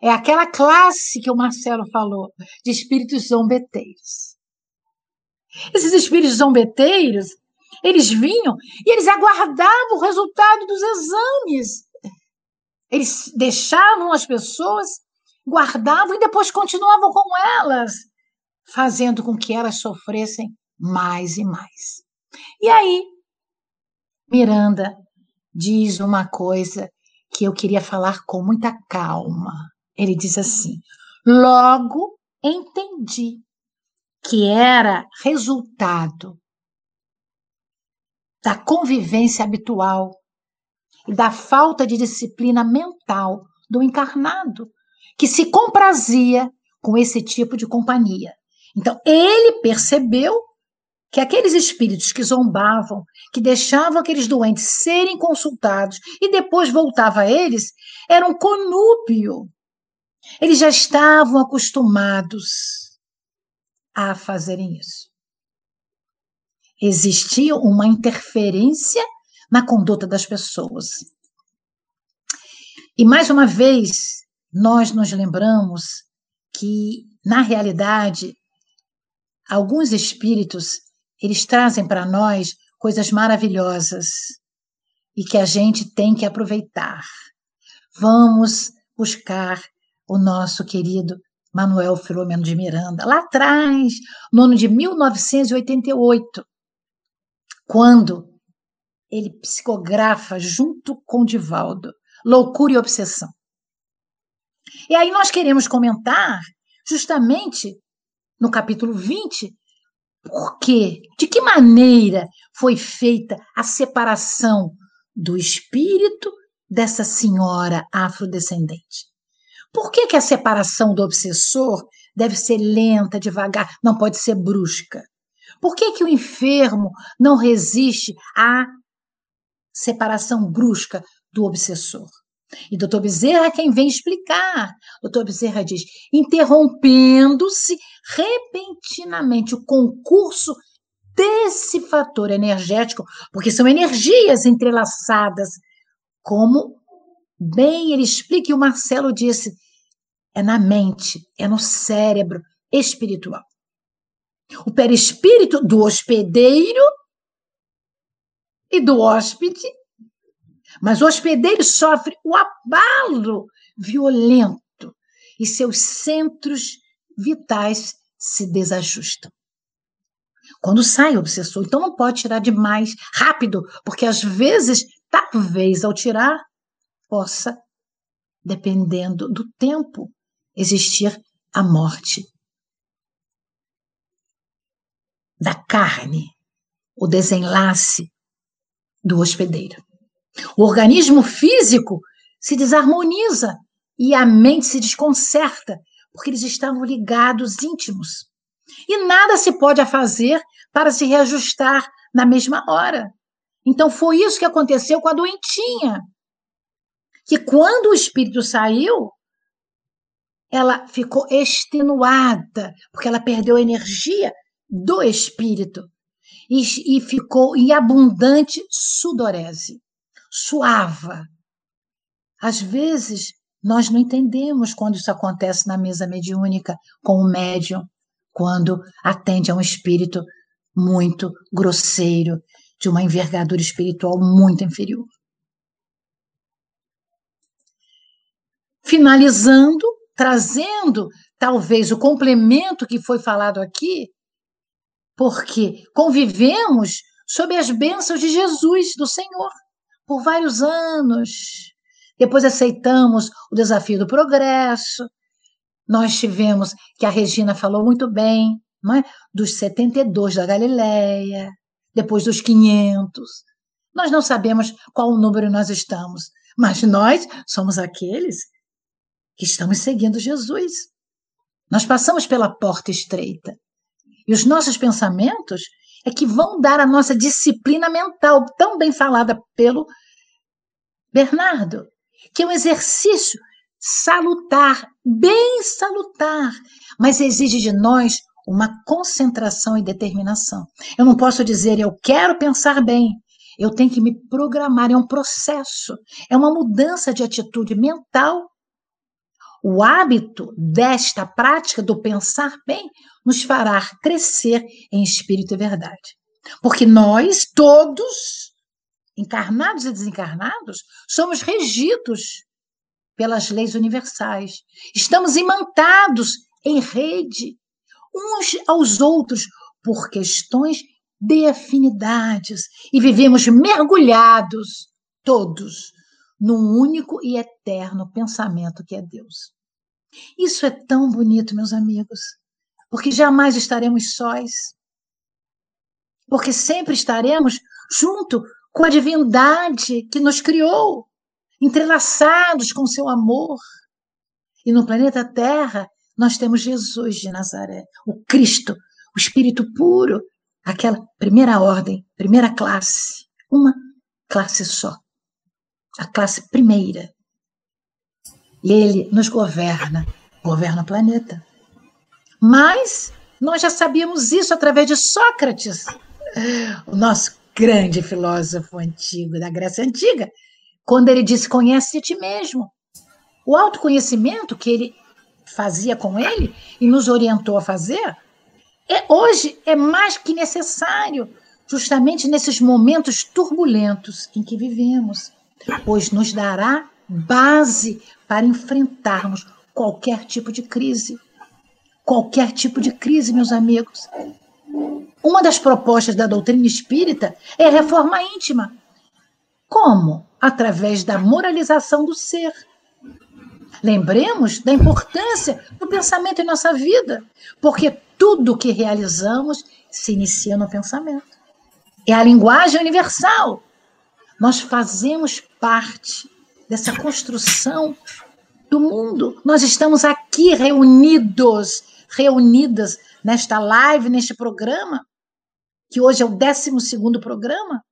É aquela classe que o Marcelo falou, de espíritos zombeteiros. Esses espíritos zombeteiros, eles vinham e eles aguardavam o resultado dos exames. Eles deixavam as pessoas, guardavam e depois continuavam com elas, fazendo com que elas sofressem mais e mais. E aí, Miranda diz uma coisa que eu queria falar com muita calma. Ele diz assim: logo entendi que era resultado da convivência habitual e da falta de disciplina mental do encarnado, que se comprazia com esse tipo de companhia. Então, ele percebeu que aqueles espíritos que zombavam, que deixavam aqueles doentes serem consultados e depois voltava a eles, eram conúbio. Eles já estavam acostumados a fazerem isso. Existia uma interferência na conduta das pessoas. E mais uma vez, nós nos lembramos que, na realidade, alguns espíritos eles trazem para nós coisas maravilhosas e que a gente tem que aproveitar. Vamos buscar o nosso querido Manuel Filomeno de Miranda, lá atrás, no ano de 1988, quando ele psicografa junto com Divaldo Loucura e Obsessão. E aí nós queremos comentar justamente no capítulo 20 por quê? De que maneira foi feita a separação do espírito dessa senhora afrodescendente? Por que, que a separação do obsessor deve ser lenta, devagar, não pode ser brusca? Por que, que o enfermo não resiste à separação brusca do obsessor? E doutor Bezerra é quem vem explicar. Doutor Bezerra diz: interrompendo-se repentinamente o concurso desse fator energético, porque são energias entrelaçadas, como bem ele explica, e o Marcelo disse, é na mente, é no cérebro espiritual. O perispírito do hospedeiro e do hóspede mas o hospedeiro sofre o abalo violento e seus centros vitais se desajustam. Quando sai o obsessor, então não pode tirar demais, rápido, porque às vezes, talvez ao tirar, possa, dependendo do tempo, existir a morte da carne, o desenlace do hospedeiro. O organismo físico se desarmoniza e a mente se desconcerta, porque eles estavam ligados íntimos. E nada se pode fazer para se reajustar na mesma hora. Então foi isso que aconteceu com a doentinha. Que quando o espírito saiu, ela ficou extenuada, porque ela perdeu a energia do espírito e, e ficou em abundante sudorese suava. Às vezes, nós não entendemos quando isso acontece na mesa mediúnica com o médium, quando atende a um espírito muito grosseiro, de uma envergadura espiritual muito inferior. Finalizando, trazendo talvez o complemento que foi falado aqui, porque convivemos sob as bênçãos de Jesus, do Senhor por vários anos. Depois aceitamos o desafio do progresso. Nós tivemos, que a Regina falou muito bem, não é? dos 72 da Galileia, depois dos 500. Nós não sabemos qual número nós estamos, mas nós somos aqueles que estamos seguindo Jesus. Nós passamos pela porta estreita. E os nossos pensamentos é que vão dar a nossa disciplina mental, tão bem falada pelo Bernardo, que é um exercício salutar, bem salutar, mas exige de nós uma concentração e determinação. Eu não posso dizer eu quero pensar bem, eu tenho que me programar, é um processo, é uma mudança de atitude mental. O hábito desta prática do pensar bem nos fará crescer em espírito e verdade. Porque nós todos, encarnados e desencarnados, somos regidos pelas leis universais. Estamos imantados em rede, uns aos outros, por questões de afinidades, e vivemos mergulhados, todos, num único e eterno pensamento que é Deus. Isso é tão bonito, meus amigos porque jamais estaremos sós. Porque sempre estaremos junto com a divindade que nos criou, entrelaçados com seu amor. E no planeta Terra, nós temos Jesus de Nazaré, o Cristo, o Espírito puro, aquela primeira ordem, primeira classe, uma classe só, a classe primeira. E ele nos governa, governa o planeta. Mas nós já sabíamos isso através de Sócrates, o nosso grande filósofo antigo da Grécia Antiga, quando ele disse: Conhece ti mesmo. O autoconhecimento que ele fazia com ele e nos orientou a fazer, é, hoje é mais que necessário, justamente nesses momentos turbulentos em que vivemos, pois nos dará base para enfrentarmos qualquer tipo de crise. Qualquer tipo de crise, meus amigos. Uma das propostas da doutrina espírita é a reforma íntima. Como? Através da moralização do ser. Lembremos da importância do pensamento em nossa vida, porque tudo que realizamos se inicia no pensamento. É a linguagem universal. Nós fazemos parte dessa construção do mundo. Nós estamos aqui reunidos, reunidas nesta live, neste programa, que hoje é o 12 programa,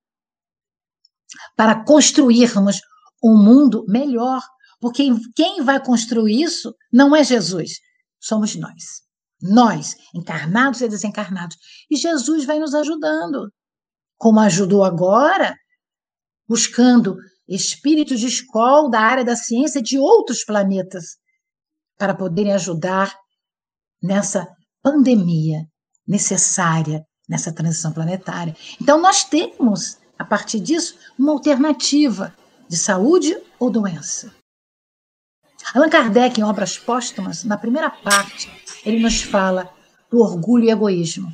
para construirmos um mundo melhor. Porque quem vai construir isso não é Jesus, somos nós. Nós, encarnados e desencarnados. E Jesus vai nos ajudando, como ajudou agora, buscando espíritos de escola da área da ciência de outros planetas, para poderem ajudar nessa pandemia necessária nessa transição planetária. Então, nós temos, a partir disso, uma alternativa de saúde ou doença. Allan Kardec, em Obras Póstumas, na primeira parte, ele nos fala do orgulho e egoísmo.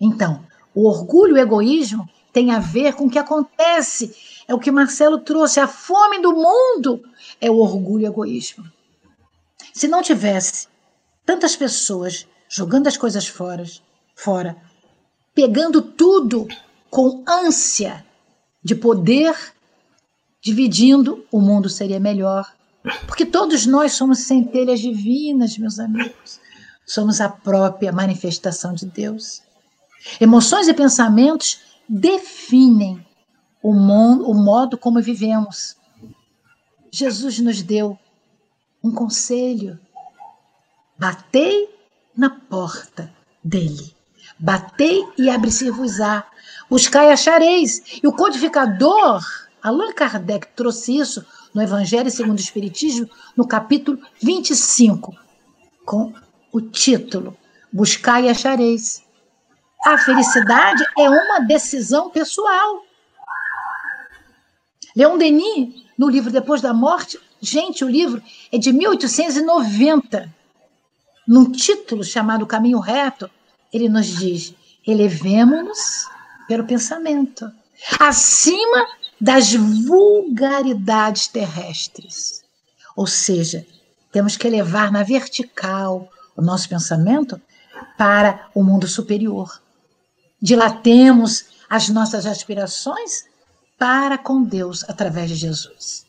Então, o orgulho e o egoísmo tem a ver com o que acontece. É o que Marcelo trouxe. A fome do mundo é o orgulho e o egoísmo. Se não tivesse tantas pessoas jogando as coisas fora, fora, pegando tudo com ânsia de poder, dividindo, o mundo seria melhor. Porque todos nós somos centelhas divinas, meus amigos. Somos a própria manifestação de Deus. Emoções e pensamentos definem o, mundo, o modo como vivemos. Jesus nos deu um conselho: batei na porta dele. Batei e abre-se-vos-á. Buscai e achareis. E o codificador, Allan Kardec, trouxe isso no Evangelho segundo o Espiritismo, no capítulo 25, com o título Buscai e achareis. A felicidade é uma decisão pessoal. Leon Denis, no livro Depois da Morte, gente, o livro é de 1890. Num título chamado Caminho Reto, ele nos diz: elevemos-nos pelo pensamento, acima das vulgaridades terrestres. Ou seja, temos que elevar na vertical o nosso pensamento para o mundo superior. Dilatemos as nossas aspirações para com Deus através de Jesus.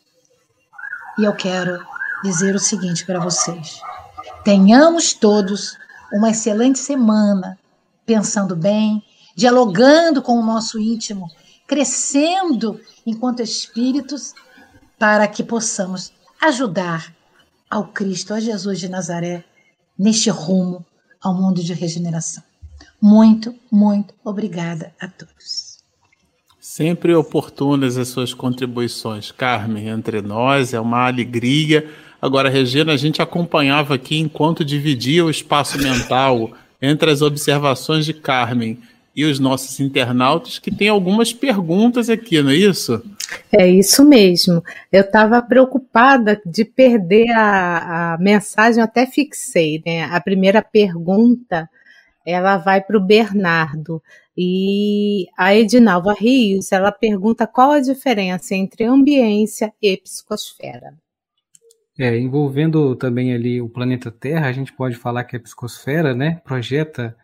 E eu quero dizer o seguinte para vocês: tenhamos todos uma excelente semana, pensando bem, dialogando com o nosso íntimo, crescendo enquanto espíritos, para que possamos ajudar ao Cristo, a Jesus de Nazaré, neste rumo ao mundo de regeneração. Muito, muito obrigada a todos.
Sempre oportunas as suas contribuições, Carmen, entre nós, é uma alegria Agora, Regina, a gente acompanhava aqui enquanto dividia o espaço mental entre as observações de Carmen e os nossos internautas, que tem algumas perguntas aqui, não é isso?
É isso mesmo. Eu estava preocupada de perder a, a mensagem, até fixei, né? A primeira pergunta, ela vai para o Bernardo. E a Edinalva Rios, ela pergunta qual a diferença entre ambiência e psicosfera.
É, envolvendo também ali o planeta Terra, a gente pode falar que a psicosfera, né, projeta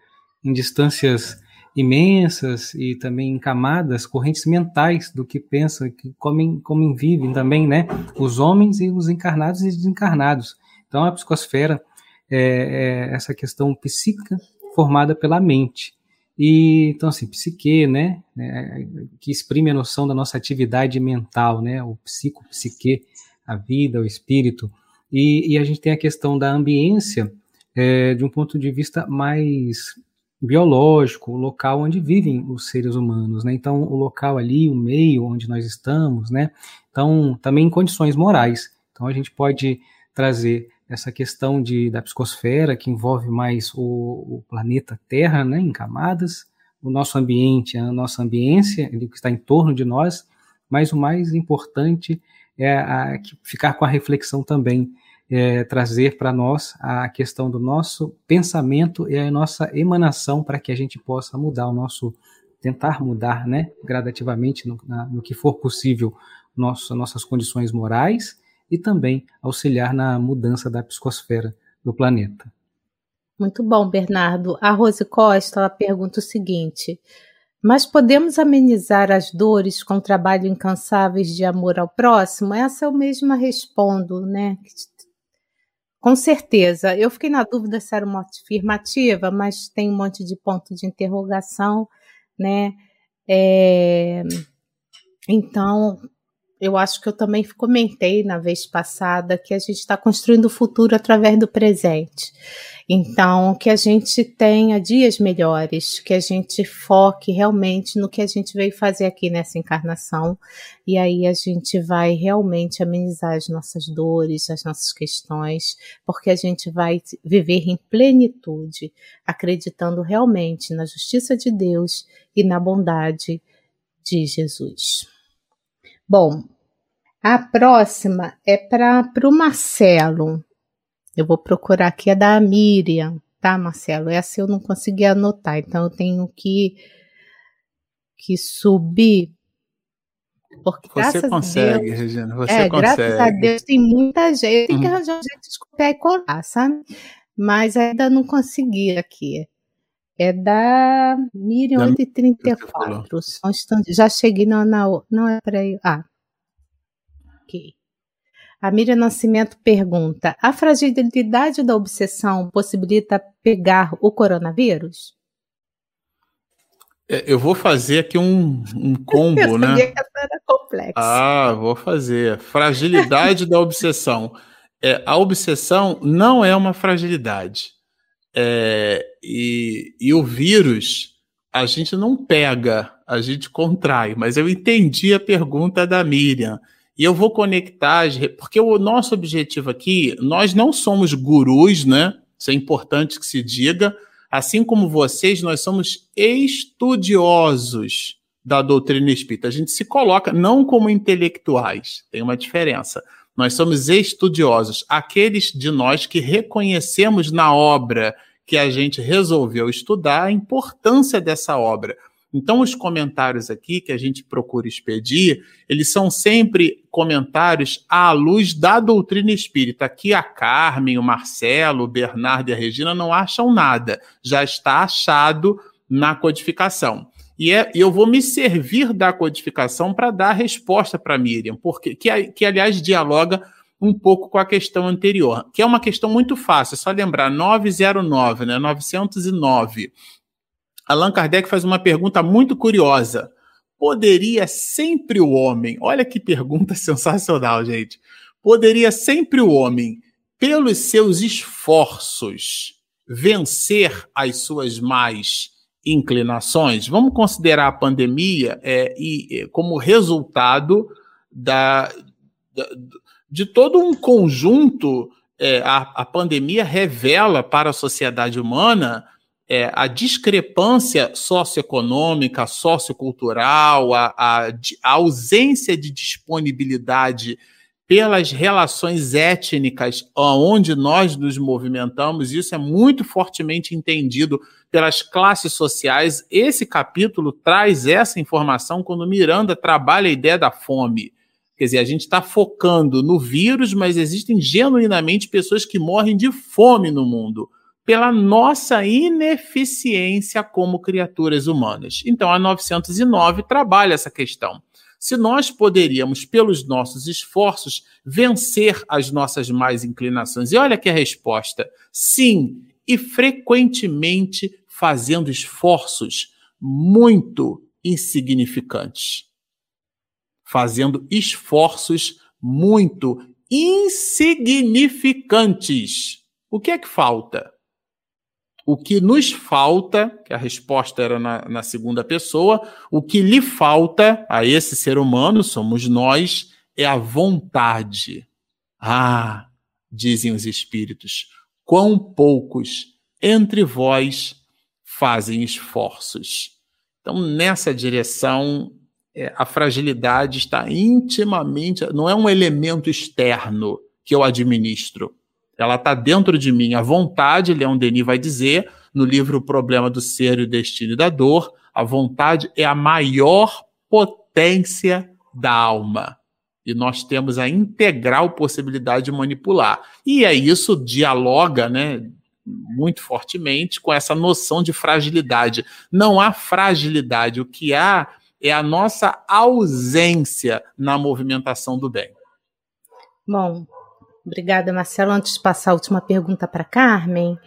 em distâncias imensas e também camadas, correntes mentais do que pensam, que comem, comem vivem também, né? Os homens e os encarnados e desencarnados. Então a psicosfera é, é essa questão psíquica formada pela mente. E então assim, psique, né, é, que exprime a noção da nossa atividade mental, né, o psico, psique, a vida, o espírito. E, e a gente tem a questão da ambiência é, de um ponto de vista mais biológico, o local onde vivem os seres humanos, né? Então, o local ali, o meio onde nós estamos, né? Então, também em condições morais. Então, a gente pode trazer essa questão de, da psicosfera, que envolve mais o, o planeta Terra, né, em camadas, o nosso ambiente, a nossa ambiência, que está em torno de nós, mas o mais importante é a, ficar com a reflexão também é, trazer para nós a questão do nosso pensamento e a nossa emanação para que a gente possa mudar o nosso, tentar mudar, né, gradativamente no, na, no que for possível, nosso, nossas condições morais e também auxiliar na mudança da psicosfera do planeta.
Muito bom, Bernardo. A Rose Costa ela pergunta o seguinte: mas podemos amenizar as dores com trabalho incansáveis de amor ao próximo? Essa eu mesma respondo, né? Com certeza. Eu fiquei na dúvida se era uma afirmativa, mas tem um monte de ponto de interrogação, né? É... Então, eu acho que eu também comentei na vez passada que a gente está construindo o futuro através do presente. Então, que a gente tenha dias melhores, que a gente foque realmente no que a gente veio fazer aqui nessa encarnação, e aí a gente vai realmente amenizar as nossas dores, as nossas questões, porque a gente vai viver em plenitude, acreditando realmente na justiça de Deus e na bondade de Jesus. Bom, a próxima é para o Marcelo. Eu vou procurar aqui a da Miriam, tá, Marcelo? Essa eu não consegui anotar, então eu tenho que, que subir.
Porque você consegue,
Deus,
Regina, você
é,
consegue.
Graças a Deus tem muita gente. Tem que uhum. arranjar um jeito de copiar e colar, sabe? Mas ainda não consegui aqui. É da Miriam 834. Só um instante. Já cheguei na, na. Não é para aí. Ah. Ok. A Miriam Nascimento pergunta: a fragilidade da obsessão possibilita pegar o coronavírus?
É, eu vou fazer aqui um, um combo, *laughs* eu né? Que essa era complexa. Ah, vou fazer. Fragilidade da obsessão. É, a obsessão não é uma fragilidade. É, e, e o vírus a gente não pega, a gente contrai. Mas eu entendi a pergunta da Miriam. E eu vou conectar, porque o nosso objetivo aqui, nós não somos gurus, né? Isso é importante que se diga. Assim como vocês, nós somos estudiosos da doutrina espírita. A gente se coloca não como intelectuais, tem uma diferença. Nós somos estudiosos, aqueles de nós que reconhecemos na obra que a gente resolveu estudar a importância dessa obra. Então, os comentários aqui que a gente procura expedir, eles são sempre comentários à luz da doutrina espírita. Aqui a Carmen, o Marcelo, o Bernardo e a Regina não acham nada. Já está achado na codificação. E é, eu vou me servir da codificação para dar a resposta para Miriam, porque que, que, aliás, dialoga um pouco com a questão anterior, que é uma questão muito fácil, é só lembrar, 909, né, 909. Allan Kardec faz uma pergunta muito curiosa. Poderia sempre o homem, olha que pergunta *laughs* sensacional, gente. Poderia sempre o homem, pelos seus esforços, vencer as suas más inclinações? Vamos considerar a pandemia é, e, é, como resultado da, da, de todo um conjunto. É, a, a pandemia revela para a sociedade humana é, a discrepância socioeconômica, sociocultural, a, a, a, ausência de disponibilidade pelas relações étnicas onde nós nos movimentamos, isso é muito fortemente entendido pelas classes sociais. Esse capítulo traz essa informação quando Miranda trabalha a ideia da fome. Quer dizer, a gente está focando no vírus, mas existem genuinamente pessoas que morrem de fome no mundo pela nossa ineficiência como criaturas humanas. Então, a 909 trabalha essa questão. Se nós poderíamos, pelos nossos esforços, vencer as nossas mais inclinações. E olha que a resposta: sim, e frequentemente fazendo esforços muito insignificantes. Fazendo esforços muito insignificantes. O que é que falta? O que nos falta, que a resposta era na, na, segunda pessoa, o que lhe falta a esse ser humano, somos nós, é a vontade. Ah, dizem os espíritos, quão poucos entre vós fazem esforços. Então, nessa direção, é, a fragilidade está intimamente, não é um elemento externo que eu administro. Ela está dentro de mim. A vontade, Leon Denis vai dizer no livro O Problema do Ser e o Destino da Dor, a vontade é a maior potência da alma. E nós temos a integral possibilidade de manipular. E é isso dialoga, né, muito fortemente com essa noção de fragilidade. Não há fragilidade, o que há é a nossa ausência na movimentação do bem.
Bom, obrigada, Marcelo. Antes de passar a última pergunta para Carmen,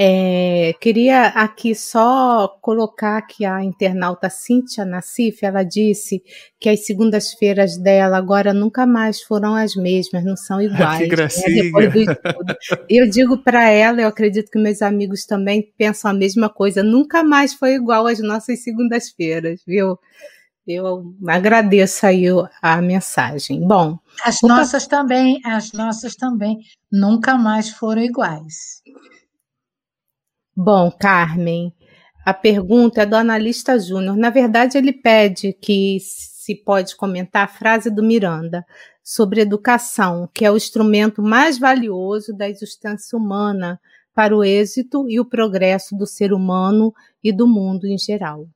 é, queria aqui só colocar que a internauta Cíntia Nassif, ela disse que as segundas-feiras dela agora nunca mais foram as mesmas, não são *laughs* iguais. que
né, gracinha. Né,
eu digo para ela, eu acredito que meus amigos também pensam a mesma coisa, nunca mais foi igual às nossas segundas-feiras, viu? Eu agradeço aí a mensagem. Bom,
as nossas também, as nossas também nunca mais foram iguais.
Bom, Carmen, a pergunta é do analista Júnior. Na verdade, ele pede que se pode comentar a frase do Miranda sobre educação, que é o instrumento mais valioso da existência humana para o êxito e o progresso do ser humano e do mundo em geral.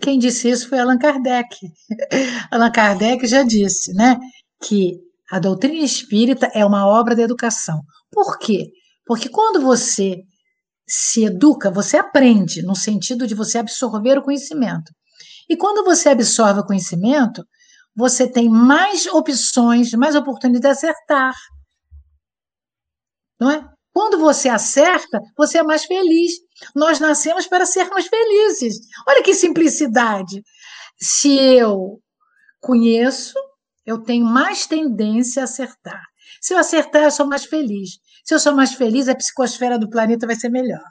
Quem disse isso foi Allan Kardec. *laughs* Allan Kardec já disse, né, que a doutrina espírita é uma obra da educação. Por quê? Porque quando você se educa, você aprende, no sentido de você absorver o conhecimento. E quando você absorve o conhecimento, você tem mais opções, mais oportunidade de acertar. Não é? Quando você acerta, você é mais feliz. Nós nascemos para sermos felizes. Olha que simplicidade. Se eu conheço, eu tenho mais tendência a acertar. Se eu acertar, eu sou mais feliz. Se eu sou mais feliz, a psicosfera do planeta vai ser melhor.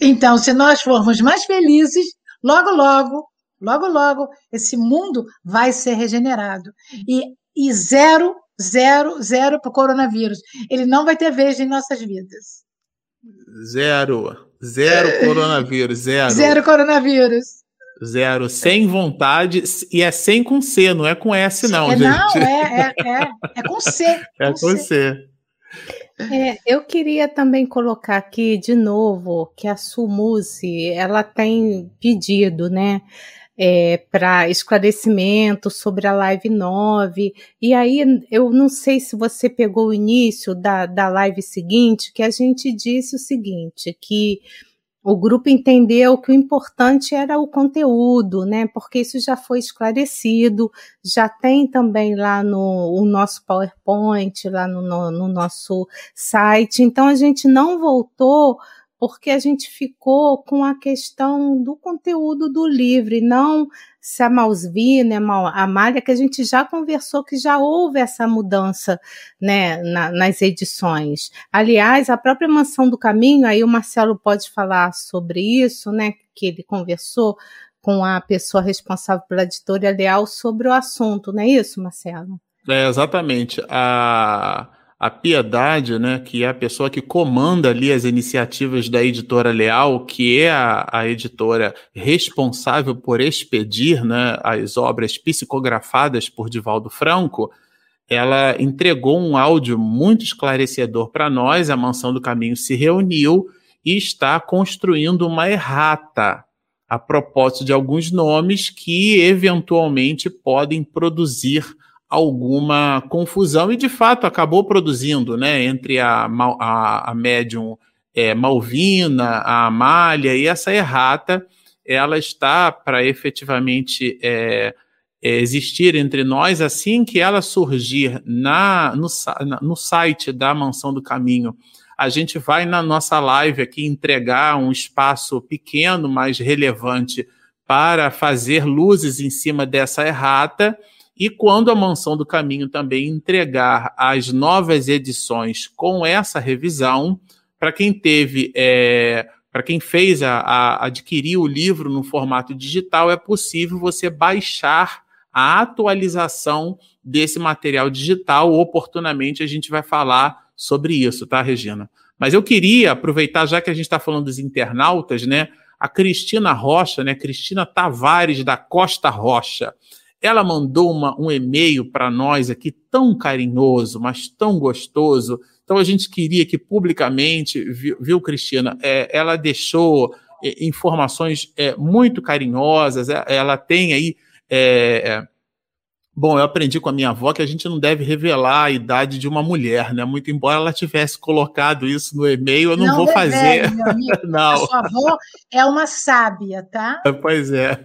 Então, se nós formos mais felizes, logo, logo, logo, logo, esse mundo vai ser regenerado. E, e zero, zero, zero para o coronavírus. Ele não vai ter vez em nossas vidas.
Zero. Zero coronavírus. Zero.
Zero coronavírus.
Zero. Sem vontade. E é sem com C, não é com S, não, é, gente.
Não, é, é, é, é com C. *laughs*
É com, com C. C.
É, eu queria também colocar aqui de novo que a Sumuse ela tem pedido, né, é, para esclarecimento sobre a live 9. E aí eu não sei se você pegou o início da, da live seguinte, que a gente disse o seguinte, que o grupo entendeu que o importante era o conteúdo, né? Porque isso já foi esclarecido, já tem também lá no o nosso PowerPoint, lá no, no, no nosso site. Então a gente não voltou porque a gente ficou com a questão do conteúdo do livro, e não se a Malsvina, a Malha, que a gente já conversou que já houve essa mudança né, na, nas edições. Aliás, a própria Mansão do Caminho, aí o Marcelo pode falar sobre isso, né, que ele conversou com a pessoa responsável pela editorial sobre o assunto, não é isso, Marcelo?
É, exatamente. A a Piedade, né, que é a pessoa que comanda ali as iniciativas da editora Leal, que é a, a editora responsável por expedir né, as obras psicografadas por Divaldo Franco, ela entregou um áudio muito esclarecedor para nós. A Mansão do Caminho se reuniu e está construindo uma errata a propósito de alguns nomes que eventualmente podem produzir alguma confusão e de fato acabou produzindo, né, entre a, a, a médium é, Malvina, a Amália, e essa errata, ela está para efetivamente é, é, existir entre nós assim que ela surgir na, no, no site da Mansão do Caminho. A gente vai na nossa live aqui entregar um espaço pequeno, mas relevante, para fazer luzes em cima dessa errata. E quando a Mansão do Caminho também entregar as novas edições com essa revisão, para quem teve, é, para quem fez a, a, adquirir o livro no formato digital, é possível você baixar a atualização desse material digital. Oportunamente a gente vai falar sobre isso, tá, Regina? Mas eu queria aproveitar, já que a gente está falando dos internautas, né? A Cristina Rocha, né? Cristina Tavares da Costa Rocha. Ela mandou uma, um e-mail para nós aqui tão carinhoso, mas tão gostoso então a gente queria que publicamente, viu, viu Cristina, é, ela deixou é, informações é, muito carinhosas, é, ela tem aí. É, é, bom, eu aprendi com a minha avó que a gente não deve revelar a idade de uma mulher, né? Muito embora ela tivesse colocado isso no e-mail, eu não, não vou revele, fazer. Amigo. *laughs* não. A
sua avó é uma sábia, tá?
Pois é. *laughs*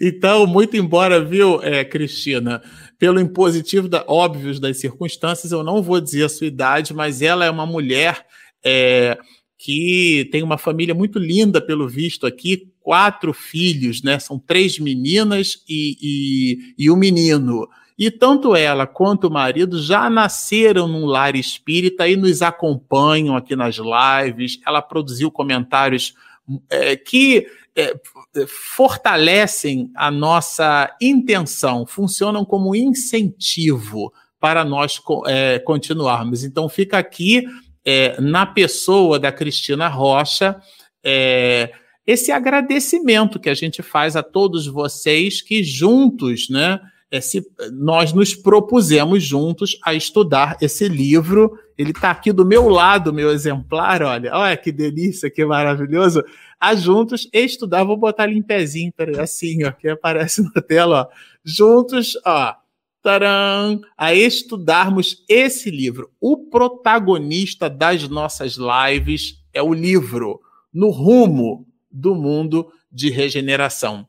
Então, muito embora, viu, é, Cristina, pelo impositivo da, óbvios das circunstâncias, eu não vou dizer a sua idade, mas ela é uma mulher é, que tem uma família muito linda, pelo visto aqui, quatro filhos, né? São três meninas e, e, e um menino. E tanto ela quanto o marido já nasceram num lar espírita e nos acompanham aqui nas lives. Ela produziu comentários é, que é, fortalecem a nossa intenção, funcionam como incentivo para nós é, continuarmos. Então, fica aqui, é, na pessoa da Cristina Rocha, é, esse agradecimento que a gente faz a todos vocês que juntos, né? É, se, nós nos propusemos juntos a estudar esse livro. Ele está aqui do meu lado, meu exemplar, olha, olha que delícia, que maravilhoso a juntos estudar. Vou botar ali em pezinho, peraí, assim, ó, que aparece na tela, ó. Juntos, ó, taram, a estudarmos esse livro. O protagonista das nossas lives é o livro No Rumo do Mundo de Regeneração.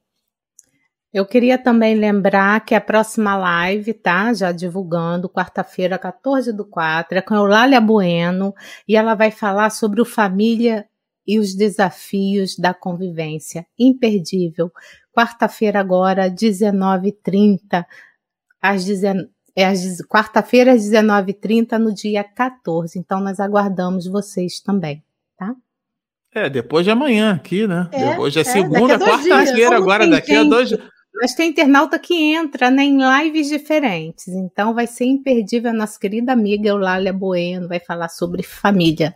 Eu queria também lembrar que a próxima live, tá? Já divulgando, quarta-feira, 14 do 4, é com a Eulália Bueno, e ela vai falar sobre o Família e os desafios da convivência. Imperdível. Quarta-feira agora, 19h30, às 19 é quarta-feira às 19h30 no dia 14. Então nós aguardamos vocês também, tá?
É, depois de amanhã aqui, né? É, depois é, é segunda, quarta-feira agora, daqui a dois
Mas tem internauta que entra né, em lives diferentes. Então vai ser imperdível a nossa querida amiga Eulália Bueno, vai falar sobre família.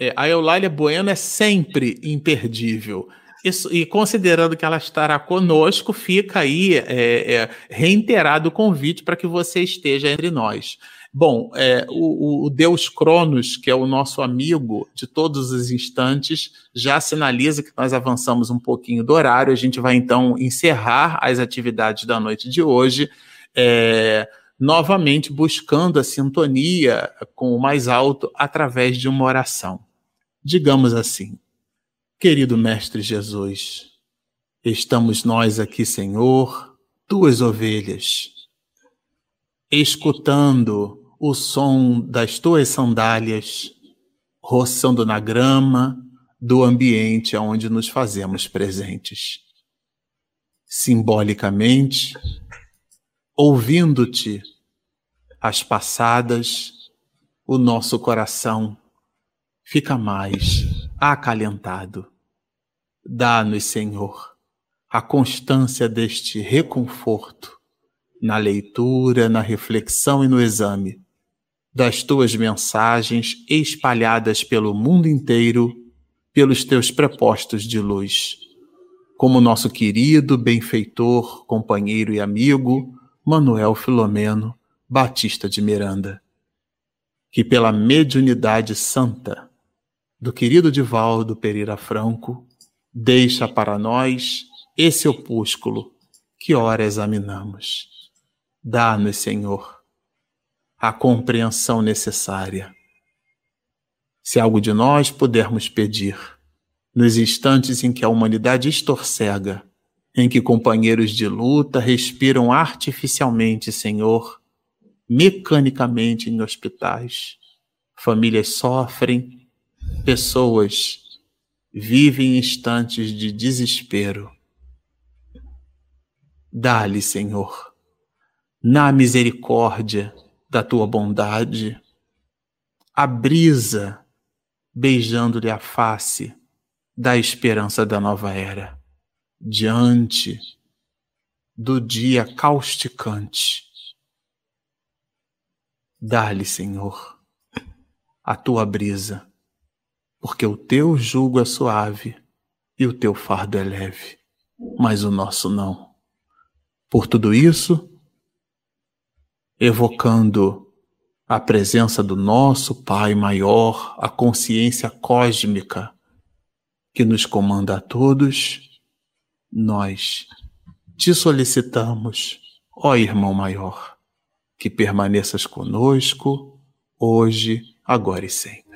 É, a Eulália Bueno é sempre imperdível. Isso, e considerando que ela estará conosco, fica aí é, é, reiterado o convite para que você esteja entre nós. Bom, é, o, o, Deus Cronos, que é o nosso amigo de todos os instantes, já sinaliza que nós avançamos um pouquinho do horário. A gente vai então encerrar as atividades da noite de hoje, é, novamente buscando a sintonia com o mais alto através de uma oração. Digamos assim: Querido Mestre Jesus, estamos nós aqui, Senhor, tuas ovelhas, escutando o som das tuas sandálias, roçando na grama do ambiente onde nos fazemos presentes. Simbolicamente, ouvindo-te as passadas, o nosso coração fica mais acalentado. Dá-nos, Senhor, a constância deste reconforto na leitura, na reflexão e no exame das tuas mensagens espalhadas pelo mundo inteiro pelos teus prepostos de luz. Como nosso querido benfeitor, companheiro e amigo Manuel Filomeno Batista de Miranda, que pela mediunidade santa do querido Divaldo Pereira Franco, deixa para nós esse opúsculo que ora examinamos. Dá-nos, Senhor, a compreensão necessária. Se algo de nós pudermos pedir, nos instantes em que a humanidade estorcega, em que companheiros de luta respiram artificialmente, Senhor, mecanicamente em hospitais, famílias sofrem, pessoas vivem instantes de desespero. Dá-lhe, Senhor, na misericórdia da tua bondade, a brisa beijando-lhe a face da esperança da nova era, diante do dia causticante. Dá-lhe, Senhor, a tua brisa, porque o teu jugo é suave e o teu fardo é leve, mas o nosso não. Por tudo isso, evocando a presença do nosso Pai maior, a consciência cósmica que nos comanda a todos, nós te solicitamos, ó irmão maior, que permaneças conosco hoje, agora e sempre.